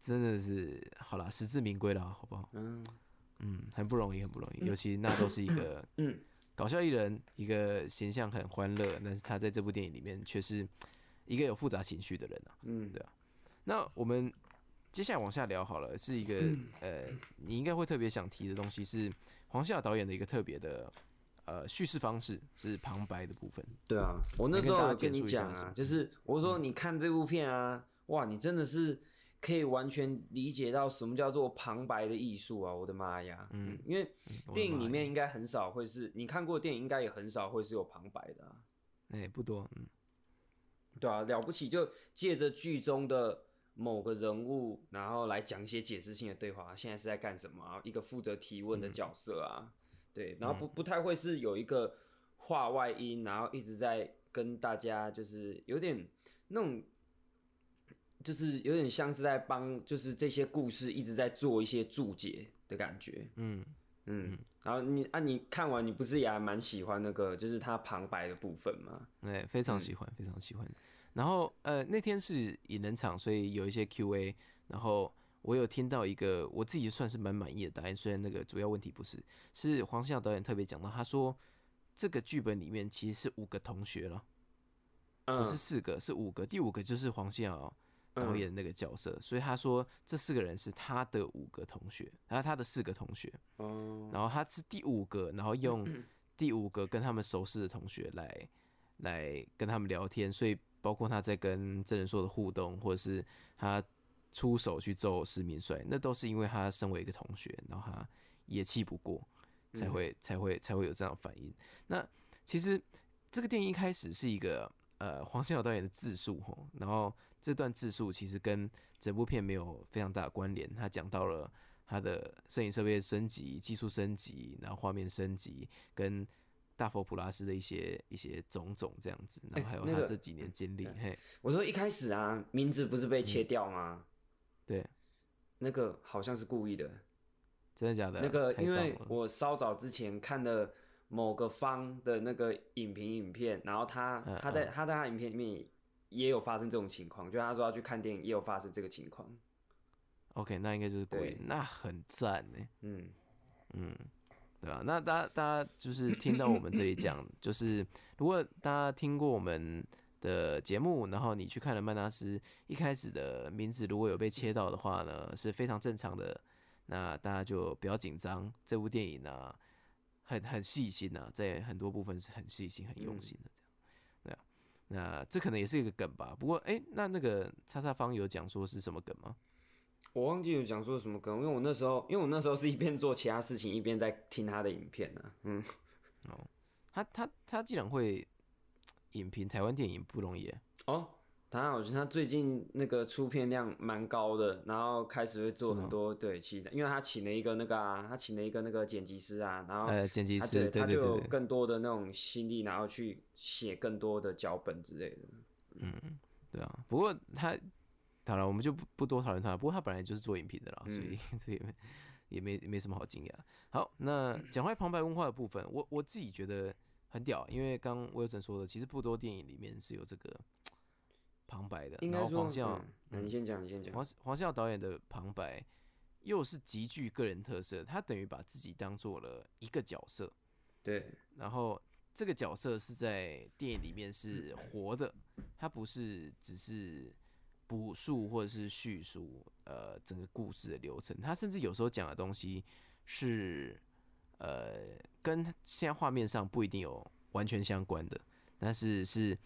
真的是好啦，实至名归了，好不好？嗯。嗯，很不容易，很不容易，尤其纳豆是一个嗯。搞笑艺人，一个形象很欢乐，但是他在这部电影里面却是一个有复杂情绪的人啊，嗯，对啊，那我们。接下来往下聊好了，是一个呃，你应该会特别想提的东西是黄夏导演的一个特别的呃叙事方式，是旁白的部分。对啊，我那时候跟你讲啊，就是我说你看这部片啊，哇，你真的是可以完全理解到什么叫做旁白的艺术啊！我的妈呀，嗯，因为电影里面应该很少会是你看过电影，应该也很少会是有旁白的啊。哎，不多，嗯，对啊，了不起就借着剧中的。某个人物，然后来讲一些解释性的对话。现在是在干什么？一个负责提问的角色啊，对，然后不不太会是有一个话外音，然后一直在跟大家，就是有点那种，就是有点像是在帮，就是这些故事一直在做一些注解的感觉。嗯嗯，然后你啊，你看完你不是也还蛮喜欢那个，就是他旁白的部分吗？对，非常喜欢，非常喜欢。然后呃，那天是引人场，所以有一些 Q&A，然后我有听到一个我自己算是蛮满意的答案，虽然那个主要问题不是，是黄信尧导演特别讲到，他说这个剧本里面其实是五个同学了，不是四个，是五个，第五个就是黄信尧。导演那个角色，所以他说这四个人是他的五个同学，然后他的四个同学，然后他是第五个，然后用 第五个跟他们熟识的同学来来跟他们聊天，所以包括他在跟真人说的互动，或者是他出手去揍石明帅，那都是因为他身为一个同学，然后他也气不过，才会才会才会有这样反应。那其实这个电影一开始是一个呃黄信尧导演的自述吼，然后。这段自述其实跟整部片没有非常大的关联。他讲到了他的摄影设备升级、技术升级，然后画面升级，跟大佛普拉斯的一些一些种种这样子，然后还有他这几年经历。嘿，我说一开始啊，名字不是被切掉吗？对，那个好像是故意的，真的假的？那个因为我稍早之前看的某个方的那个影评影片，然后他他在他在他影片里面。也有发生这种情况，就他说要去看电影，也有发生这个情况。OK，那应该就是故意，那很赞呢。嗯嗯，对吧？那大家大家就是听到我们这里讲，就是如果大家听过我们的节目，然后你去看了曼纳斯一开始的名字，如果有被切到的话呢，是非常正常的。那大家就不要紧张，这部电影呢，很很细心呐，在很多部分是很细心、很用心的对。那这可能也是一个梗吧，不过哎，那那个叉叉方有讲说是什么梗吗？我忘记有讲说什么梗，因为我那时候，因为我那时候是一边做其他事情，一边在听他的影片呢。嗯，哦，他他他既然会影评台湾电影不容易哦。他好像他最近那个出片量蛮高的，然后开始会做很多对其他，因为他请了一个那个啊，他请了一个那个剪辑师啊，然后呃剪辑师，他就有更多的那种心力，然后去写更多的脚本之类的。嗯，对啊，不过他当然我们就不不多讨论他，不过他本来就是做影评的啦，所以 这也没也没没什么好惊讶。好，那讲回旁白文化的部分，我我自己觉得很屌，因为刚威尔森说的，其实不多电影里面是有这个。旁白的，然后黄孝，嗯，你先讲，你先讲。黄黄孝导演的旁白又是极具个人特色，他等于把自己当做了一个角色，对。然后这个角色是在电影里面是活的，他不是只是补述或者是叙述呃整个故事的流程，他甚至有时候讲的东西是呃跟现在画面上不一定有完全相关的，但是是。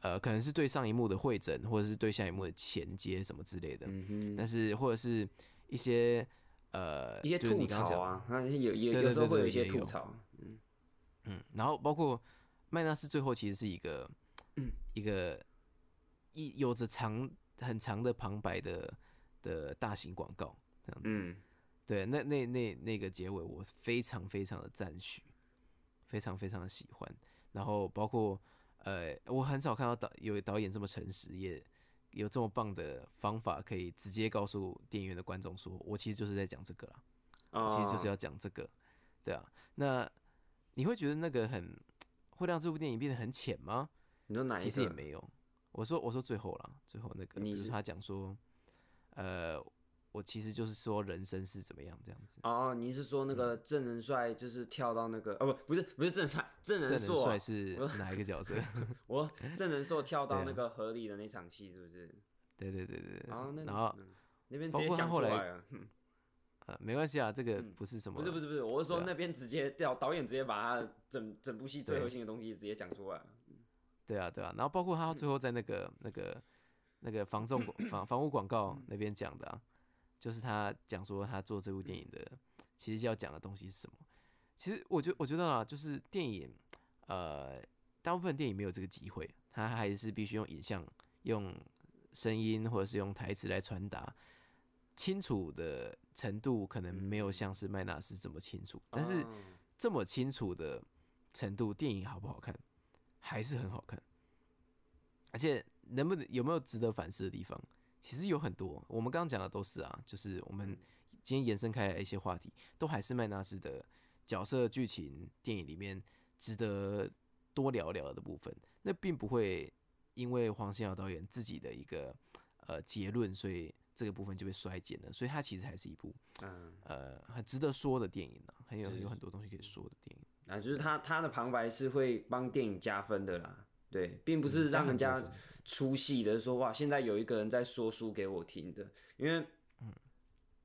呃，可能是对上一幕的会诊，或者是对下一幕的衔接什么之类的。嗯哼。但是或者是一些呃一些吐槽啊，有有有时候会有一些吐槽。嗯嗯。然后包括麦纳斯最后其实是一个一个一有着长很长的旁白的的大型广告这样子。嗯。对，那那那那个结尾我非常非常的赞许，非常非常的喜欢。然后包括。呃，我很少看到导有导演这么诚实，也有这么棒的方法，可以直接告诉电影院的观众说，我其实就是在讲这个啦，其实就是要讲这个，对啊。那你会觉得那个很会让这部电影变得很浅吗？你说哪一其实也没有。我说我说最后了，最后那个，比如他讲说，呃。我其实就是说人生是怎么样这样子哦，你是说那个郑仁帅就是跳到那个哦不不是不是郑仁帅郑仁硕是哪一个角色？我郑仁硕跳到那个河里的那场戏是不是？对对对对然后那然后那边直接讲出来了，呃没关系啊，这个不是什么不是不是不是，我是说那边直接导导演直接把他整整部戏最核心的东西直接讲出来了。对啊对啊，然后包括他最后在那个那个那个房仲房房屋广告那边讲的。就是他讲说他做这部电影的，其实要讲的东西是什么？其实我觉我觉得啊，就是电影，呃，大部分电影没有这个机会，他还是必须用影像、用声音或者是用台词来传达，清楚的程度可能没有像是麦纳斯这么清楚，但是这么清楚的程度，电影好不好看，还是很好看，而且能不能有没有值得反思的地方？其实有很多，我们刚刚讲的都是啊，就是我们今天延伸开来一些话题，都还是麦纳斯的角色、剧情、电影里面值得多聊聊的部分。那并不会因为黄信尧导演自己的一个呃结论，所以这个部分就被衰减了。所以它其实还是一部嗯呃很值得说的电影呢，很有有很多东西可以说的电影。啊，就是他他的旁白是会帮电影加分的啦，对，并不是让人家出戏的，说哇现在有一个人在说书给我听的，因为。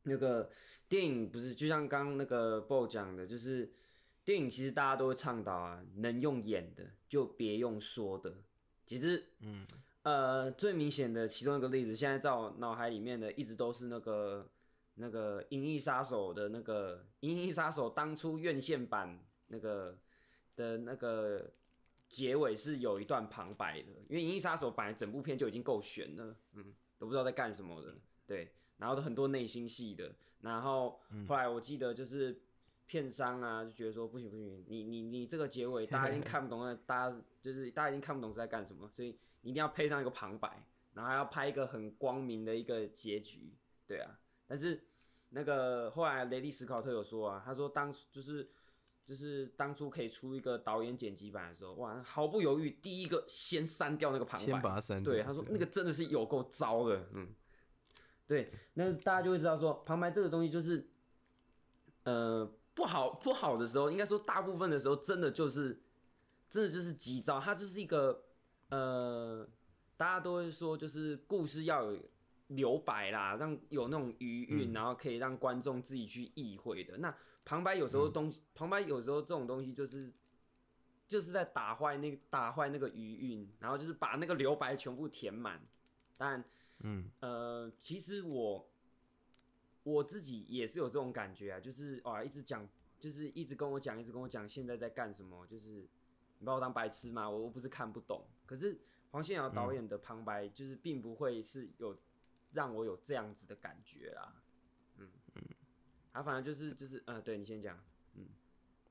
那个电影不是就像刚那个 BO 讲的，就是电影其实大家都会倡导啊，能用演的就别用说的。其实，嗯，呃，最明显的其中一个例子，现在在我脑海里面的一直都是那个那个《银翼杀手》的那个《银翼杀手》当初院线版那个的那个结尾是有一段旁白的，因为《银翼杀手》本来整部片就已经够悬了，嗯，都不知道在干什么的，对。然后都很多内心戏的，然后后来我记得就是片商啊就觉得说不行不行，你你你这个结尾大家已经 看不懂了，大家就是大家已经看不懂是在干什么，所以一定要配上一个旁白，然后还要拍一个很光明的一个结局，对啊。但是那个后来雷利史考特有说啊，他说当就是就是当初可以出一个导演剪辑版的时候，哇，毫不犹豫第一个先删掉那个旁白，先把它删掉。对，他说那个真的是有够糟的，嗯。对，那大家就会知道说旁白这个东西就是，呃，不好不好的时候，应该说大部分的时候，真的就是，真的就是急躁，它就是一个，呃，大家都会说就是故事要有留白啦，让有那种余韵，然后可以让观众自己去意会的。那旁白有时候东西，旁白有时候这种东西就是，就是在打坏那个打坏那个余韵，然后就是把那个留白全部填满，但。嗯，呃，其实我我自己也是有这种感觉啊，就是哇，一直讲，就是一直跟我讲，一直跟我讲现在在干什么，就是你把我当白痴吗？我我不是看不懂，可是黄信尧导演的旁白就是并不会是有让我有这样子的感觉啦，他反正就是就是呃，对你先讲，嗯，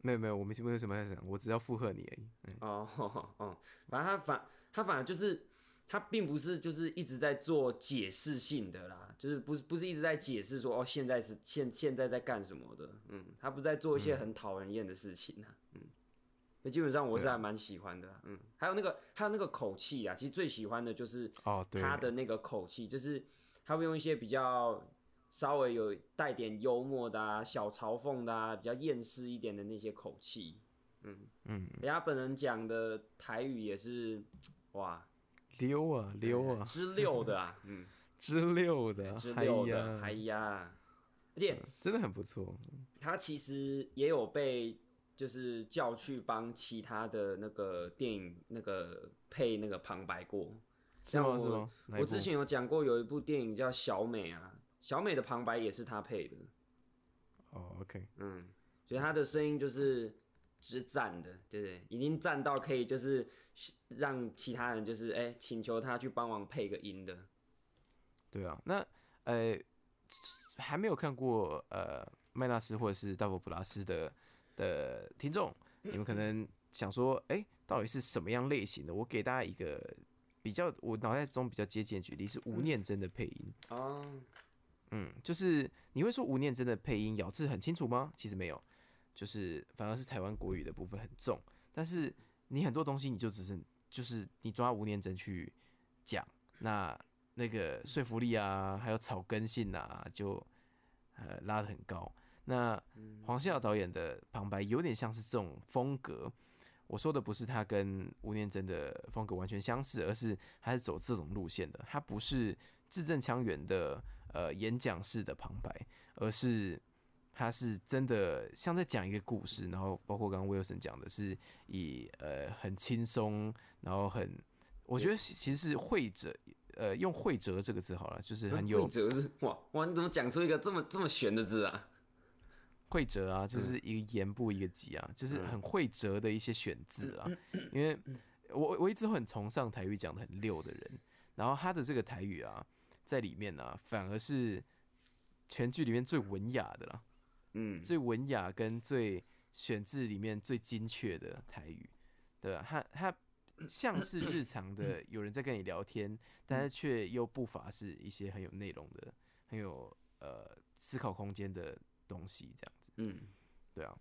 没有没有，我们没有什么要讲，我只要附和你而已。哦 哦，反正他反他反正就是。他并不是就是一直在做解释性的啦，就是不是不是一直在解释说哦现在是现现在在干什么的，嗯，他不在做一些很讨人厌的事情啊，嗯，那基本上我是还蛮喜欢的，嗯，还有那个还有那个口气啊，其实最喜欢的就是哦他的那个口气，就是他会用一些比较稍微有带点幽默的啊、小嘲讽的啊、比较厌世一点的那些口气，嗯嗯，人家本人讲的台语也是 哇。溜啊溜啊，之六的啊，嗯，之六的，之六的，哎呀，而且真的很不错。他其实也有被就是叫去帮其他的那个电影那个配那个旁白过，是吗？是吗？我之前有讲过，有一部电影叫小美啊，小美的旁白也是他配的。哦，OK，嗯，所以他的声音就是是赞的，对不对？已经赞到可以就是。让其他人就是哎，请求他去帮忙配个音的。对啊，那呃还没有看过呃麦纳斯或者是大佛普拉斯的的听众，你们可能想说，哎，到底是什么样类型的？我给大家一个比较，我脑袋中比较接近的举例是吴念真的配音哦。嗯，就是你会说吴念真的配音咬字很清楚吗？其实没有，就是反而是台湾国语的部分很重，但是。你很多东西你就只是就是你抓吴念真去讲，那那个说服力啊，还有草根性啊，就呃拉的很高。那黄信尧导演的旁白有点像是这种风格。我说的不是他跟吴念真的风格完全相似，而是他是走这种路线的。他不是字正腔圆的呃演讲式的旁白，而是。他是真的像在讲一个故事，然后包括刚刚威尔森讲的，是以呃很轻松，然后很，我觉得其实是会者，呃用会折这个字好了，就是很有会折是哇哇，你怎么讲出一个这么这么玄的字啊？会折啊，就是一个言不一个吉啊，就是很会折的一些选字啊。因为我我一直很崇尚台语讲的很溜的人，然后他的这个台语啊，在里面呢，反而是全剧里面最文雅的了。嗯，最文雅跟最选字里面最精确的台语，对吧？他他像是日常的 有人在跟你聊天，但是却又不乏是一些很有内容的、很有呃思考空间的东西，这样子。嗯，对啊，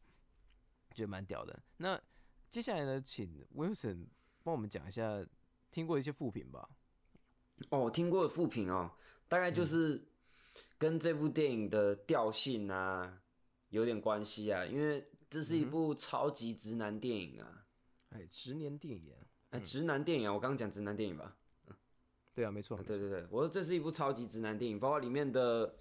觉得蛮屌的。那接下来呢，请 Wilson 帮我们讲一下听过一些副评吧。哦，听过的副评哦，大概就是跟这部电影的调性啊有点关系啊，因为这是一部超级直男电影啊。哎，直男电影，哎，直男电影啊，我刚刚讲直男电影吧？嗯对啊，没错，对对对，我说这是一部超级直男电影，包括里面的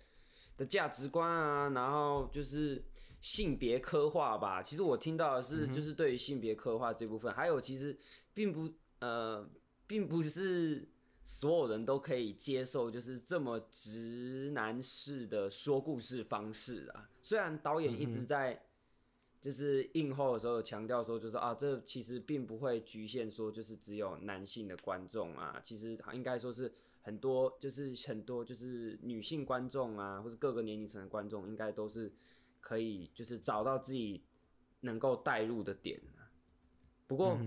的价值观啊，然后就是性别刻画吧。其实我听到的是，就是对于性别刻画这部分，还有其实并不呃，并不是所有人都可以接受，就是这么直男式的说故事方式啊。虽然导演一直在。就是映后的时候强调说，就是啊，这其实并不会局限说，就是只有男性的观众啊，其实应该说是很多，就是很多就是女性观众啊，或者各个年龄层的观众，应该都是可以就是找到自己能够带入的点不过，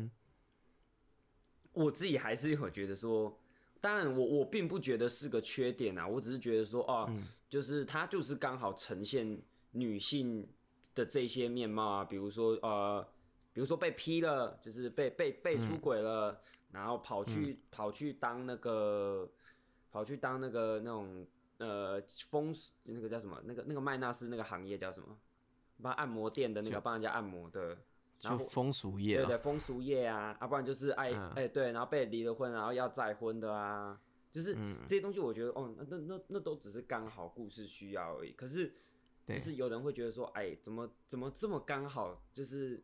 我自己还是有觉得说，当然我我并不觉得是个缺点啊，我只是觉得说，哦，就是它就是刚好呈现女性。的这些面貌啊，比如说呃，比如说被劈了，就是被被被出轨了，然后跑去跑去当那个跑去当那个那种呃风那个叫什么？那个那个麦纳斯那个行业叫什么？帮按摩店的那个帮人家按摩的，然后风俗业，对对，风俗业啊，啊不然就是爱哎对，然后被离了婚，然后要再婚的啊，就是这些东西，我觉得哦，那那那都只是刚好故事需要而已，可是。就是有人会觉得说，哎，怎么怎么这么刚好，就是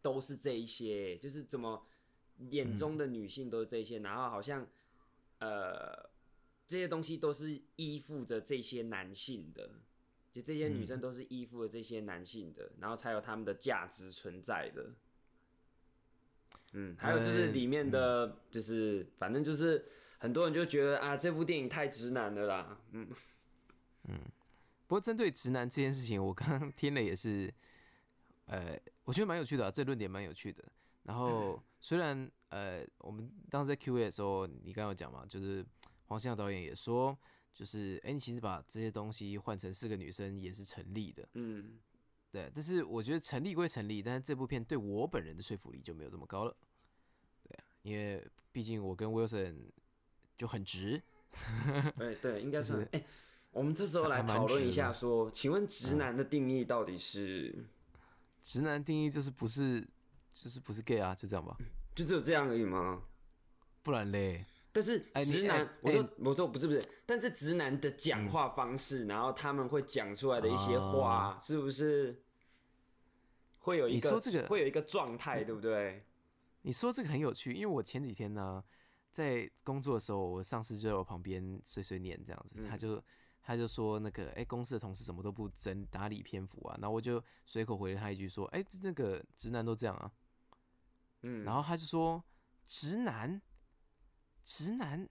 都是这一些，就是怎么眼中的女性都是这些，然后好像呃这些东西都是依附着这些男性的，就这些女生都是依附了这些男性的，然后才有他们的价值存在的。嗯，还有就是里面的，就是反正就是很多人就觉得啊，这部电影太直男了啦，嗯嗯。不过针对直男这件事情，我刚刚听了也是，呃，我觉得蛮有趣的，这论点蛮有趣的。然后 虽然呃，我们当时在 Q&A 的时候，你刚刚有讲嘛，就是黄信尧导演也说，就是哎，你其实把这些东西换成四个女生也是成立的，嗯，对。但是我觉得成立归成立，但是这部片对我本人的说服力就没有这么高了，对啊，因为毕竟我跟 Wilson 就很直，对对，应该是哎。我们这时候来讨论一下，说，请问直男的定义到底是？直男定义就是不是，就是不是 gay 啊，就这样吧？就只有这样而已吗？不然嘞？但是直男，我说我说不是不是，但是直男的讲话方式，然后他们会讲出来的一些话，是不是会有一个？说这个会有一个状态，对不对？你说这个很有趣，因为我前几天呢，在工作的时候，我上司就在我旁边碎碎念这样子，他就。他就说那个，哎，公司的同事什么都不整打理篇幅啊，然后我就随口回了他一句说，哎，那个直男都这样啊，嗯，然后他就说，直男，直男，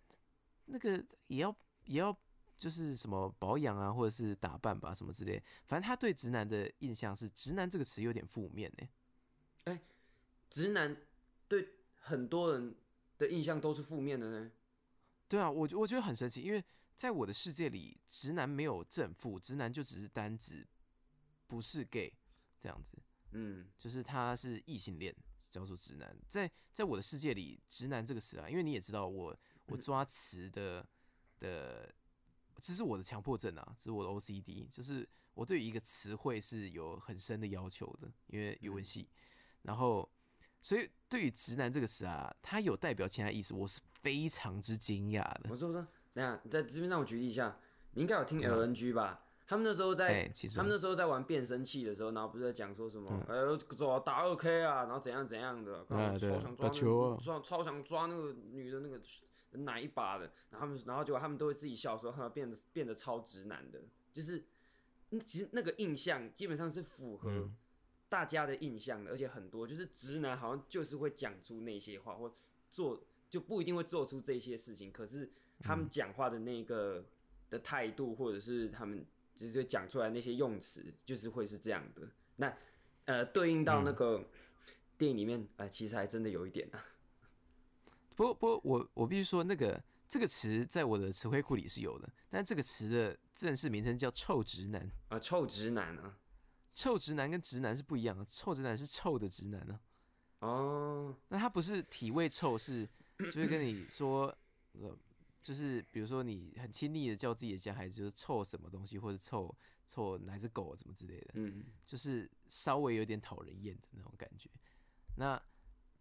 那个也要也要就是什么保养啊，或者是打扮吧，什么之类，反正他对直男的印象是，直男这个词有点负面呢，哎，直男对很多人的印象都是负面的呢，对啊，我我觉得很神奇，因为。在我的世界里，直男没有正负，直男就只是单指不是 gay 这样子，嗯，就是他是异性恋，叫做直男。在在我的世界里，直男这个词啊，因为你也知道，我我抓词的的，这是我的强迫症啊，这是我的 OCD，就是我对于一个词汇是有很深的要求的，因为语文系，然后所以对于直男这个词啊，它有代表其他意思，我是非常之惊讶的。我说我说。等下，在这边让我举例一下，你应该有听 LNG 吧？他们那时候在，他们那时候在玩变声器的时候，然后不是在讲说什么，哎，走打二 K 啊，然后怎样怎样的，超想抓那个，超超想抓那个女的那个奶一把的，然后他们，然后结果他们都会自己笑说，他变得变得超直男的，就是，其实那个印象基本上是符合大家的印象的，而且很多就是直男好像就是会讲出那些话，或做就不一定会做出这些事情，可是。他们讲话的那个的态度，或者是他们就是讲出来那些用词，就是会是这样的。那呃，对应到那个电影里面，呃，其实还真的有一点啊。不过，不过我我必须说，那个这个词在我的词汇库里是有的，但这个词的正式名称叫臭直男啊，臭直男啊，臭直男跟直男是不一样的，臭直男是臭的直男呢。哦，那他不是体味臭，是就是跟你说，呃，就是比如说你很亲昵的叫自己的家孩子，就是臭什么东西，或者臭臭哪只狗什么之类的，嗯，就是稍微有点讨人厌的那种感觉。那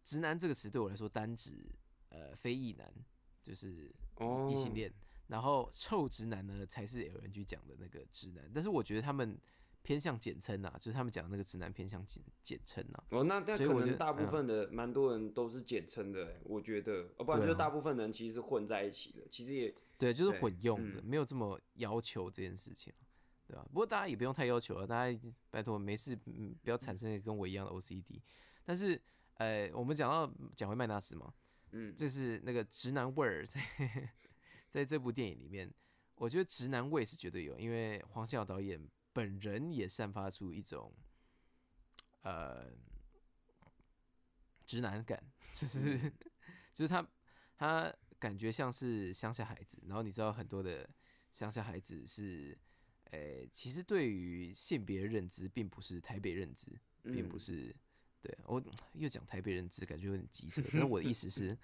直男这个词对我来说单指呃非异男。就是异性恋，然后臭直男呢才是有人去讲的那个直男，但是我觉得他们偏向简称啊，就是他们讲那个直男偏向简简称啊。哦，那那可能大部分的蛮多人都是简称的，我觉得，哦，不然就是大部分人其实是混在一起的，其实也对，就是混用的，没有这么要求这件事情，对吧？不过大家也不用太要求啊，大家拜托没事，不要产生跟我一样的 OCD。但是，呃，我们讲到讲回麦纳斯嘛。嗯，就是那个直男味儿，在在这部电影里面，我觉得直男味是绝对有，因为黄孝导演本人也散发出一种呃直男感，就是 就是他他感觉像是乡下孩子，然后你知道很多的乡下孩子是，诶，其实对于性别认知并不是台北认知，并不是。对我又讲台北认知，感觉有点棘手。但是我的意思是，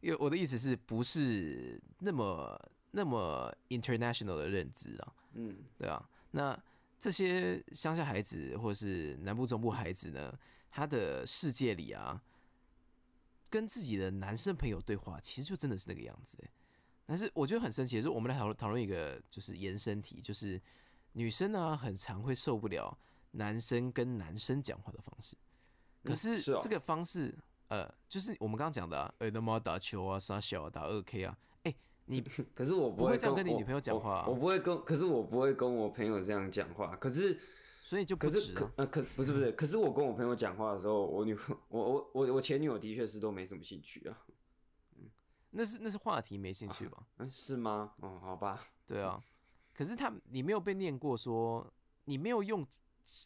因为我的意思是不是那么那么 international 的认知啊？嗯，对啊。那这些乡下孩子或者是南部中部孩子呢，他的世界里啊，跟自己的男生朋友对话，其实就真的是那个样子。但是我觉得很神奇的是，我们来讨论讨论一个就是延伸题，就是女生呢很常会受不了男生跟男生讲话的方式。可是这个方式，呃，就是我们刚刚讲的，呃，那么打球啊，傻小打二 K 啊，哎，你 可是我不会这样跟你女朋友讲话，我不会跟，可是我不会跟我朋友这样讲话，可是所以就可是可呃可不是不是，可是我跟我朋友讲话的时候，我女朋我我我我前女友的确是都没什么兴趣啊，嗯，那是那是话题没兴趣吧？嗯，是吗？哦，好吧，对啊，可是他你没有被念过说你没有用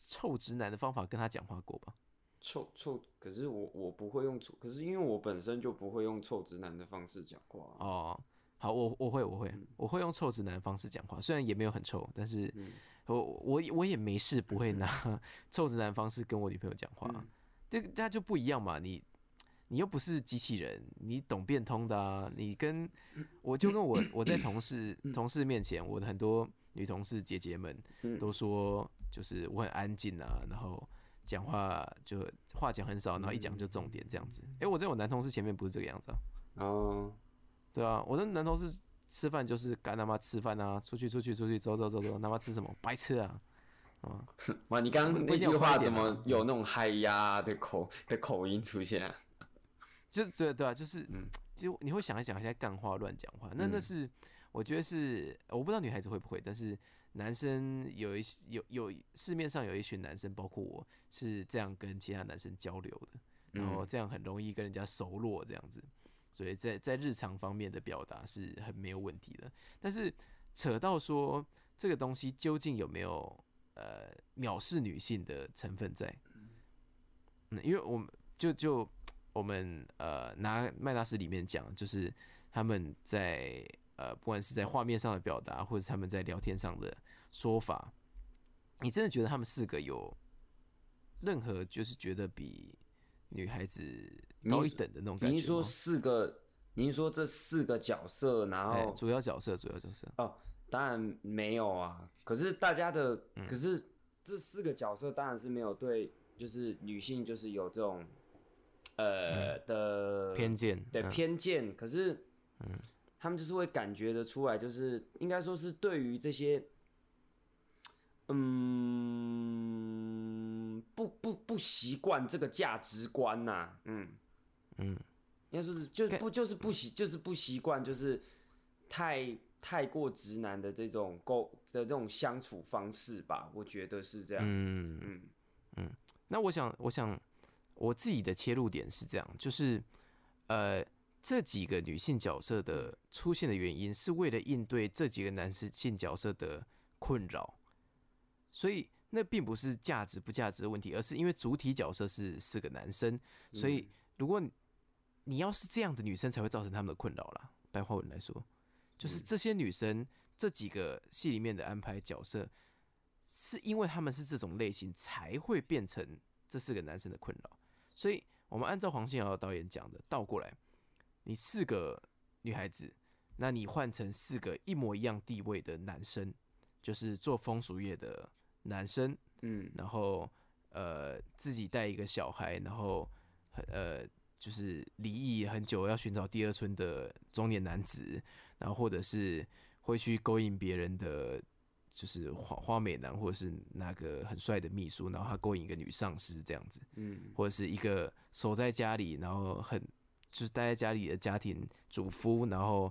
臭直男的方法跟他讲话过吧？臭臭，可是我我不会用臭，可是因为我本身就不会用臭直男的方式讲话。哦，好，我我会我会我会用臭直男的方式讲话，虽然也没有很臭，但是我我我也没事不会拿 臭直男方式跟我女朋友讲话，这大家就不一样嘛，你你又不是机器人，你懂变通的啊，你跟我就跟我我在同事同事面前，我的很多女同事姐姐们都说，就是我很安静啊，然后。讲话就话讲很少，然后一讲就重点这样子。哎，我在我男同事前面不是这个样子啊。哦，对啊，我的男同事吃饭就是干他妈吃饭啊，出去出去出去走走走走，他妈吃什么白吃啊？啊，哇，你刚刚那句话怎么有那种嗨呀的口的口音出现啊？就对对啊，就是嗯，就你会想一想，现在干话乱讲话，那那是我觉得是我不知道女孩子会不会，但是。男生有一有有市面上有一群男生，包括我是这样跟其他男生交流的，然后这样很容易跟人家熟络这样子，所以在在日常方面的表达是很没有问题的。但是扯到说这个东西究竟有没有呃藐视女性的成分在？嗯，因为我们就就我们呃拿麦纳斯里面讲，就是他们在。呃，不管是在画面上的表达，或者他们在聊天上的说法，你真的觉得他们四个有任何就是觉得比女孩子高一等的那种感觉您说四个，您说这四个角色，然后主要角色，主要角色哦，当然没有啊。可是大家的，可是这四个角色当然是没有对，就是女性就是有这种呃的偏见，对偏见。可是，嗯。他们就是会感觉得出来，就是应该说是对于这些，嗯，不不不习惯这个价值观呐，嗯嗯，应该说是就不就是不习就是不习惯，就是太太过直男的这种沟的这种相处方式吧，我觉得是这样。嗯嗯嗯。那我想，我想我自己的切入点是这样，就是呃。这几个女性角色的出现的原因，是为了应对这几个男性角色的困扰，所以那并不是价值不价值的问题，而是因为主体角色是四个男生，所以如果你要是这样的女生，才会造成他们的困扰啦。白话文来说，就是这些女生这几个戏里面的安排角色，是因为他们是这种类型才会变成这四个男生的困扰。所以，我们按照黄信尧导演讲的，倒过来，你四个女孩子，那你换成四个一模一样地位的男生，就是做风俗业的男生，嗯，然后呃自己带一个小孩，然后呃。就是离异很久，要寻找第二春的中年男子，然后或者是会去勾引别人的，就是花花美男，或者是那个很帅的秘书，然后他勾引一个女上司这样子，嗯，或者是一个守在家里，然后很就是待在家里的家庭主妇，然后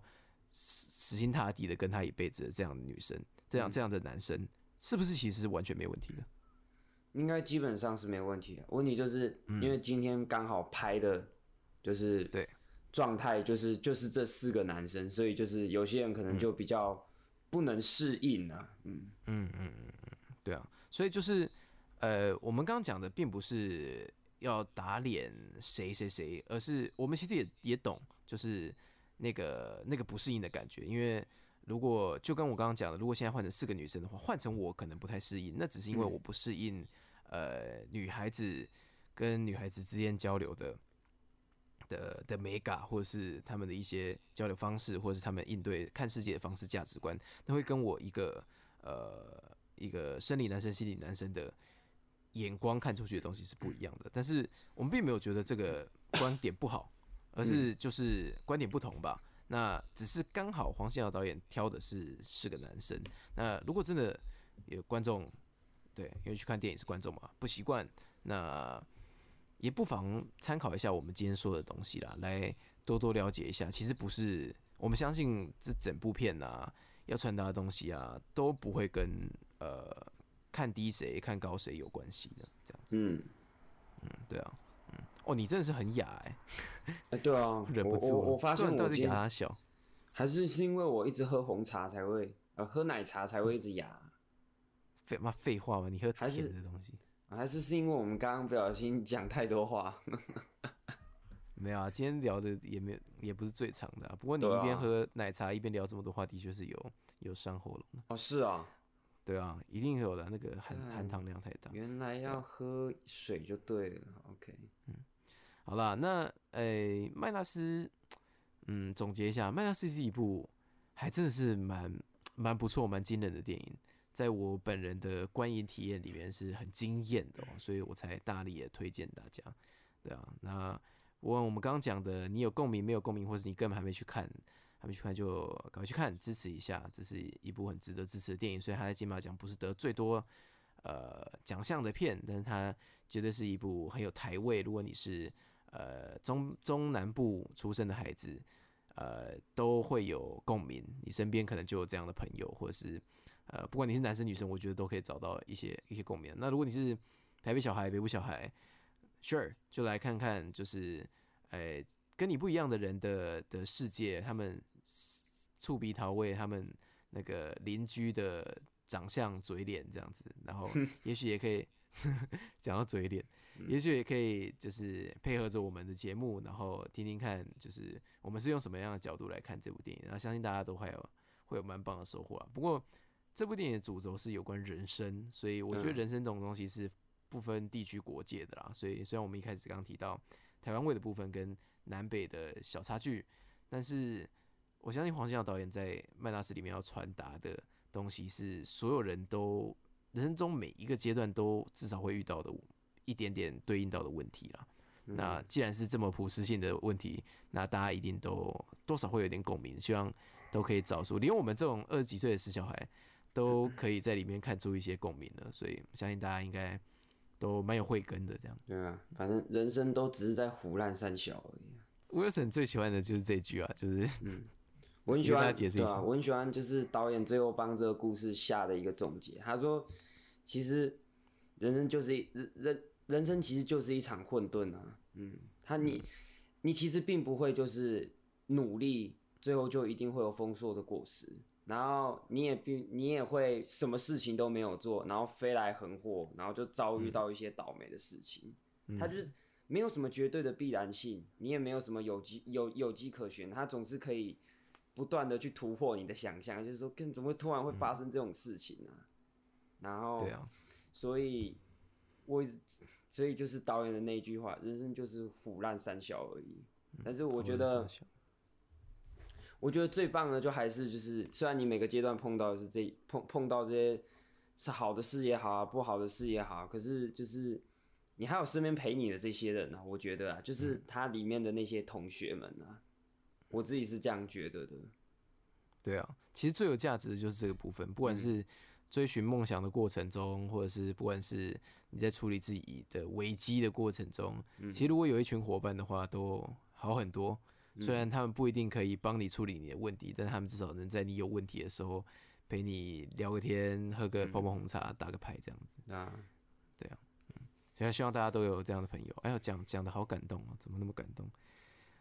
死心塌地的跟他一辈子的这样的女生，这样这样的男生，是不是其实是完全没问题的？应该基本上是没问题的。问题就是因为今天刚好拍的。就是对状态，就是就是这四个男生，所以就是有些人可能就比较不能适应啊，嗯嗯嗯嗯嗯，对啊，所以就是呃，我们刚刚讲的并不是要打脸谁谁谁，而是我们其实也也懂，就是那个那个不适应的感觉，因为如果就跟我刚刚讲的，如果现在换成四个女生的话，换成我可能不太适应，那只是因为我不适应呃女孩子跟女孩子之间交流的。的的美感，或者是他们的一些交流方式，或者是他们应对看世界的方式、价值观，那会跟我一个呃一个生理男生、心理男生的眼光看出去的东西是不一样的。但是我们并没有觉得这个观点不好，而是就是观点不同吧。那只是刚好黄信尧导演挑的是四个男生。那如果真的有观众，对，因为去看电影是观众嘛，不习惯那。也不妨参考一下我们今天说的东西啦，来多多了解一下。其实不是，我们相信这整部片啊，要传达的东西啊，都不会跟呃看低谁看高谁有关系的，这样子。嗯嗯，对啊，嗯，哦，你真的是很哑哎，哎，对啊，忍不住。我我发现我今天小，还是是因为我一直喝红茶才会，呃，喝奶茶才会一直哑。废妈废话嘛，你喝甜的东西。还是是因为我们刚刚不小心讲太多话，没有啊，今天聊的也没有，也不是最长的。不过你一边喝奶茶一边聊这么多话，的确是有有伤喉咙哦，是啊，对啊，一定有的，那个含含糖量太大。原来要喝水就对了，OK，嗯，好啦，那诶，麦纳斯，嗯，总结一下，麦纳斯是一部还真的是蛮蛮不错、蛮惊人的电影。在我本人的观影体验里面是很惊艳的，所以我才大力的推荐大家。对啊，那我我们刚刚讲的，你有共鸣没有共鸣，或者你根本还没去看，还没去看就赶快去看，支持一下，这是一部很值得支持的电影。所以他在金马奖不是得最多呃奖项的片，但是他绝对是一部很有台味。如果你是呃中中南部出生的孩子，呃都会有共鸣，你身边可能就有这样的朋友，或者是。呃，不管你是男生女生，我觉得都可以找到一些一些共鸣。那如果你是台北小孩、北部小孩，Sure，就来看看，就是，呃，跟你不一样的人的的世界，他们触鼻桃味，他们那个邻居的长相、嘴脸这样子，然后 也许也可以 讲到嘴脸，也许也可以就是配合着我们的节目，然后听听看，就是我们是用什么样的角度来看这部电影，然后相信大家都会有会有蛮棒的收获啊。不过。这部电影的主轴是有关人生，所以我觉得人生这种东西是不分地区国界的啦。所以虽然我们一开始刚提到台湾味的部分跟南北的小差距，但是我相信黄信尧导演在《麦纳斯》里面要传达的东西是所有人都人生中每一个阶段都至少会遇到的一点点对应到的问题了。那既然是这么普适性的问题，那大家一定都多少会有点共鸣，希望都可以找出，连我们这种二十几岁的死小孩。都可以在里面看出一些共鸣了，所以相信大家应该都蛮有慧根的。这样对啊，反正人生都只是在胡乱三小而已。Wilson 最喜欢的就是这句啊，就是嗯，我很喜欢 解释一下，我很喜欢就是导演最后帮这个故事下的一个总结。他说，其实人生就是一人人人生其实就是一场混沌啊。嗯，他你你其实并不会就是努力，最后就一定会有丰硕的果实。然后你也并你也会什么事情都没有做，然后飞来横祸，然后就遭遇到一些倒霉的事情。它就是没有什么绝对的必然性，你也没有什么有机有有机可循，它总是可以不断的去突破你的想象，就是说，跟怎么突然会发生这种事情呢？然后，对啊，所以，我所以就是导演的那句话，人生就是虎烂三小而已。但是我觉得，我觉得最棒的就还是就是，虽然你每个阶段碰到的是这碰碰到这些是好的事也好，不好的事也好，可是就是你还有身边陪你的这些人呢。我觉得啊，就是他里面的那些同学们啊，我自己是这样觉得的。对啊，其实最有价值的就是这个部分，不管是追寻梦想的过程中，或者是不管是你在处理自己的危机的过程中，其实如果有一群伙伴的话，都好很多。虽然他们不一定可以帮你处理你的问题，但他们至少能在你有问题的时候陪你聊个天，喝个泡泡红茶，打个牌这样子。啊，对啊，嗯，所以希望大家都有这样的朋友。哎呀，讲讲的好感动啊，怎么那么感动？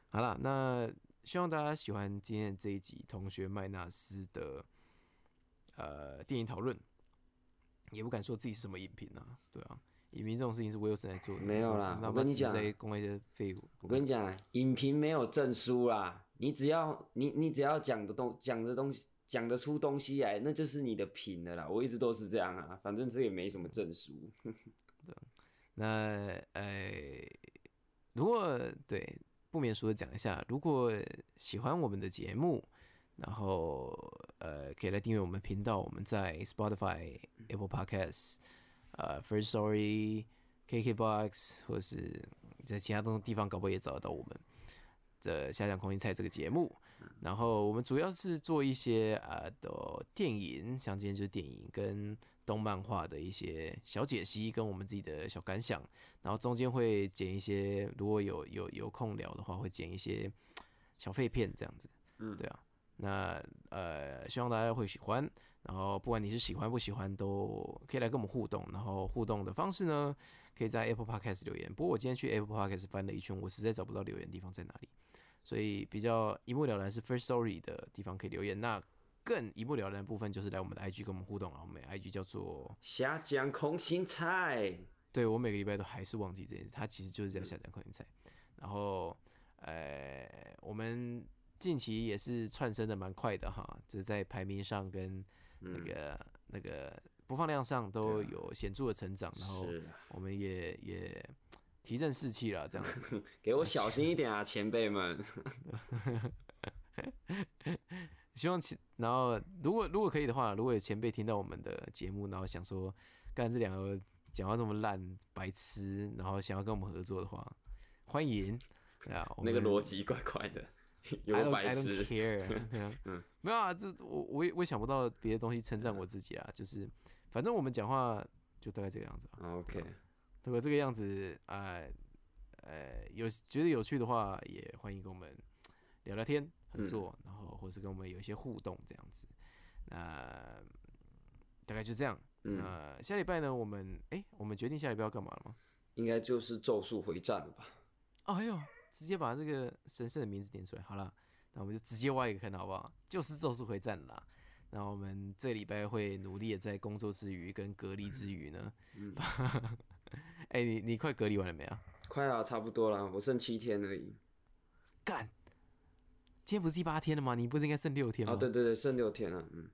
好了，那。希望大家喜欢今天这一集同学麦纳斯的呃电影讨论，也不敢说自己是什么影评啊，对啊，影评这种事情是威尔森来做的，没有啦。我跟你讲，公开的废物。我跟你讲，影评没有证书啦，你只要你你只要讲的东讲的东西讲得出东西来，那就是你的品的啦。我一直都是这样啊，反正这也没什么证书。对，那呃，如果对。不免俗的讲一下，如果喜欢我们的节目，然后呃，可以来订阅我们频道。我们在 Spotify、Apple Podcasts、呃 First Story、KKBox，或是在其他东地方，搞不好也找得到我们的下降空心菜这个节目。然后我们主要是做一些啊的电影，像今天就是电影跟。动漫画的一些小解析，跟我们自己的小感想，然后中间会剪一些，如果有有有空聊的话，会剪一些小废片这样子。嗯，对啊，那呃，希望大家会喜欢。然后不管你是喜欢不喜欢，都可以来跟我们互动。然后互动的方式呢，可以在 Apple Podcast 留言。不过我今天去 Apple Podcast 翻了一圈，我实在找不到留言地方在哪里，所以比较一目了然是 First Story 的地方可以留言。那更一目了然的部分就是来我们的 IG 跟我们互动啊，我们 IG 叫做下降空心菜。对我每个礼拜都还是忘记这件事，它其实就是在下降空心菜。然后，呃，我们近期也是窜升的蛮快的哈，就是在排名上跟那个那个播放量上都有显著的成长。然后我们也也提振士气了，这样子。给我小心一点啊，前辈们。希望前然后如果如果可以的话，如果有前辈听到我们的节目，然后想说，干这两个讲话这么烂白痴，然后想要跟我们合作的话，欢迎 啊！那个逻辑怪怪的，有白痴。嗯，没有啊，这我我也我也想不到别的东西称赞我自己啊，就是反正我们讲话就大概这个样子。OK，如果这个样子啊，呃，有觉得有趣的话，也欢迎跟我们聊聊天。合作，然后或是跟我们有一些互动这样子，那大概就这样。那下礼拜呢？我们哎，我们决定下礼拜要干嘛了吗？应该就是咒术回战了吧？哎呦，直接把这个神圣的名字点出来。好了，那我们就直接挖一个坑，好不好？就是咒术回战啦。那我们这礼拜会努力的在工作之余跟隔离之余呢。嗯。哎，你你快隔离完了没啊？快啊，差不多了，我剩七天而已。干。今天不是第八天了吗？你不是应该剩六天吗？哦，对对对，剩六天了。嗯，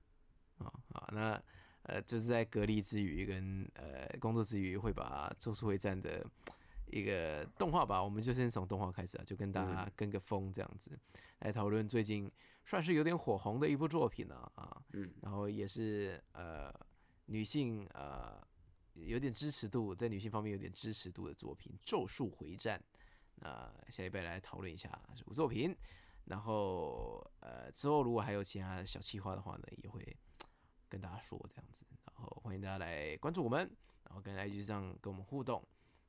啊好，那呃，就是在隔离之余跟呃工作之余，会把《咒术回战》的一个动画吧，我们就先从动画开始啊，就跟大家跟个风这样子来讨论最近算是有点火红的一部作品了啊。嗯，然后也是呃女性呃有点支持度，在女性方面有点支持度的作品《咒术回战》。那下礼拜来讨论一下这部作品。然后，呃，之后如果还有其他小计划的话呢，也会跟大家说这样子。然后欢迎大家来关注我们，然后跟 IG 上跟我们互动。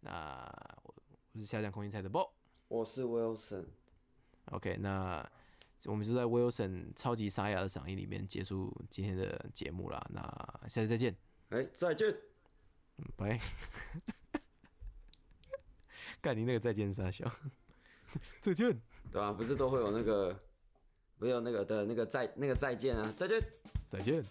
那我我是下降空间菜的 Bo，我是 Wilson。OK，那我们就在 Wilson 超级沙哑的嗓音里面结束今天的节目啦。那下次再见。哎，再见。嗯，拜。干你那个再见傻笑。再见。对吧？不是都会有那个，没有那个的那个再那个再见啊，再见，再见。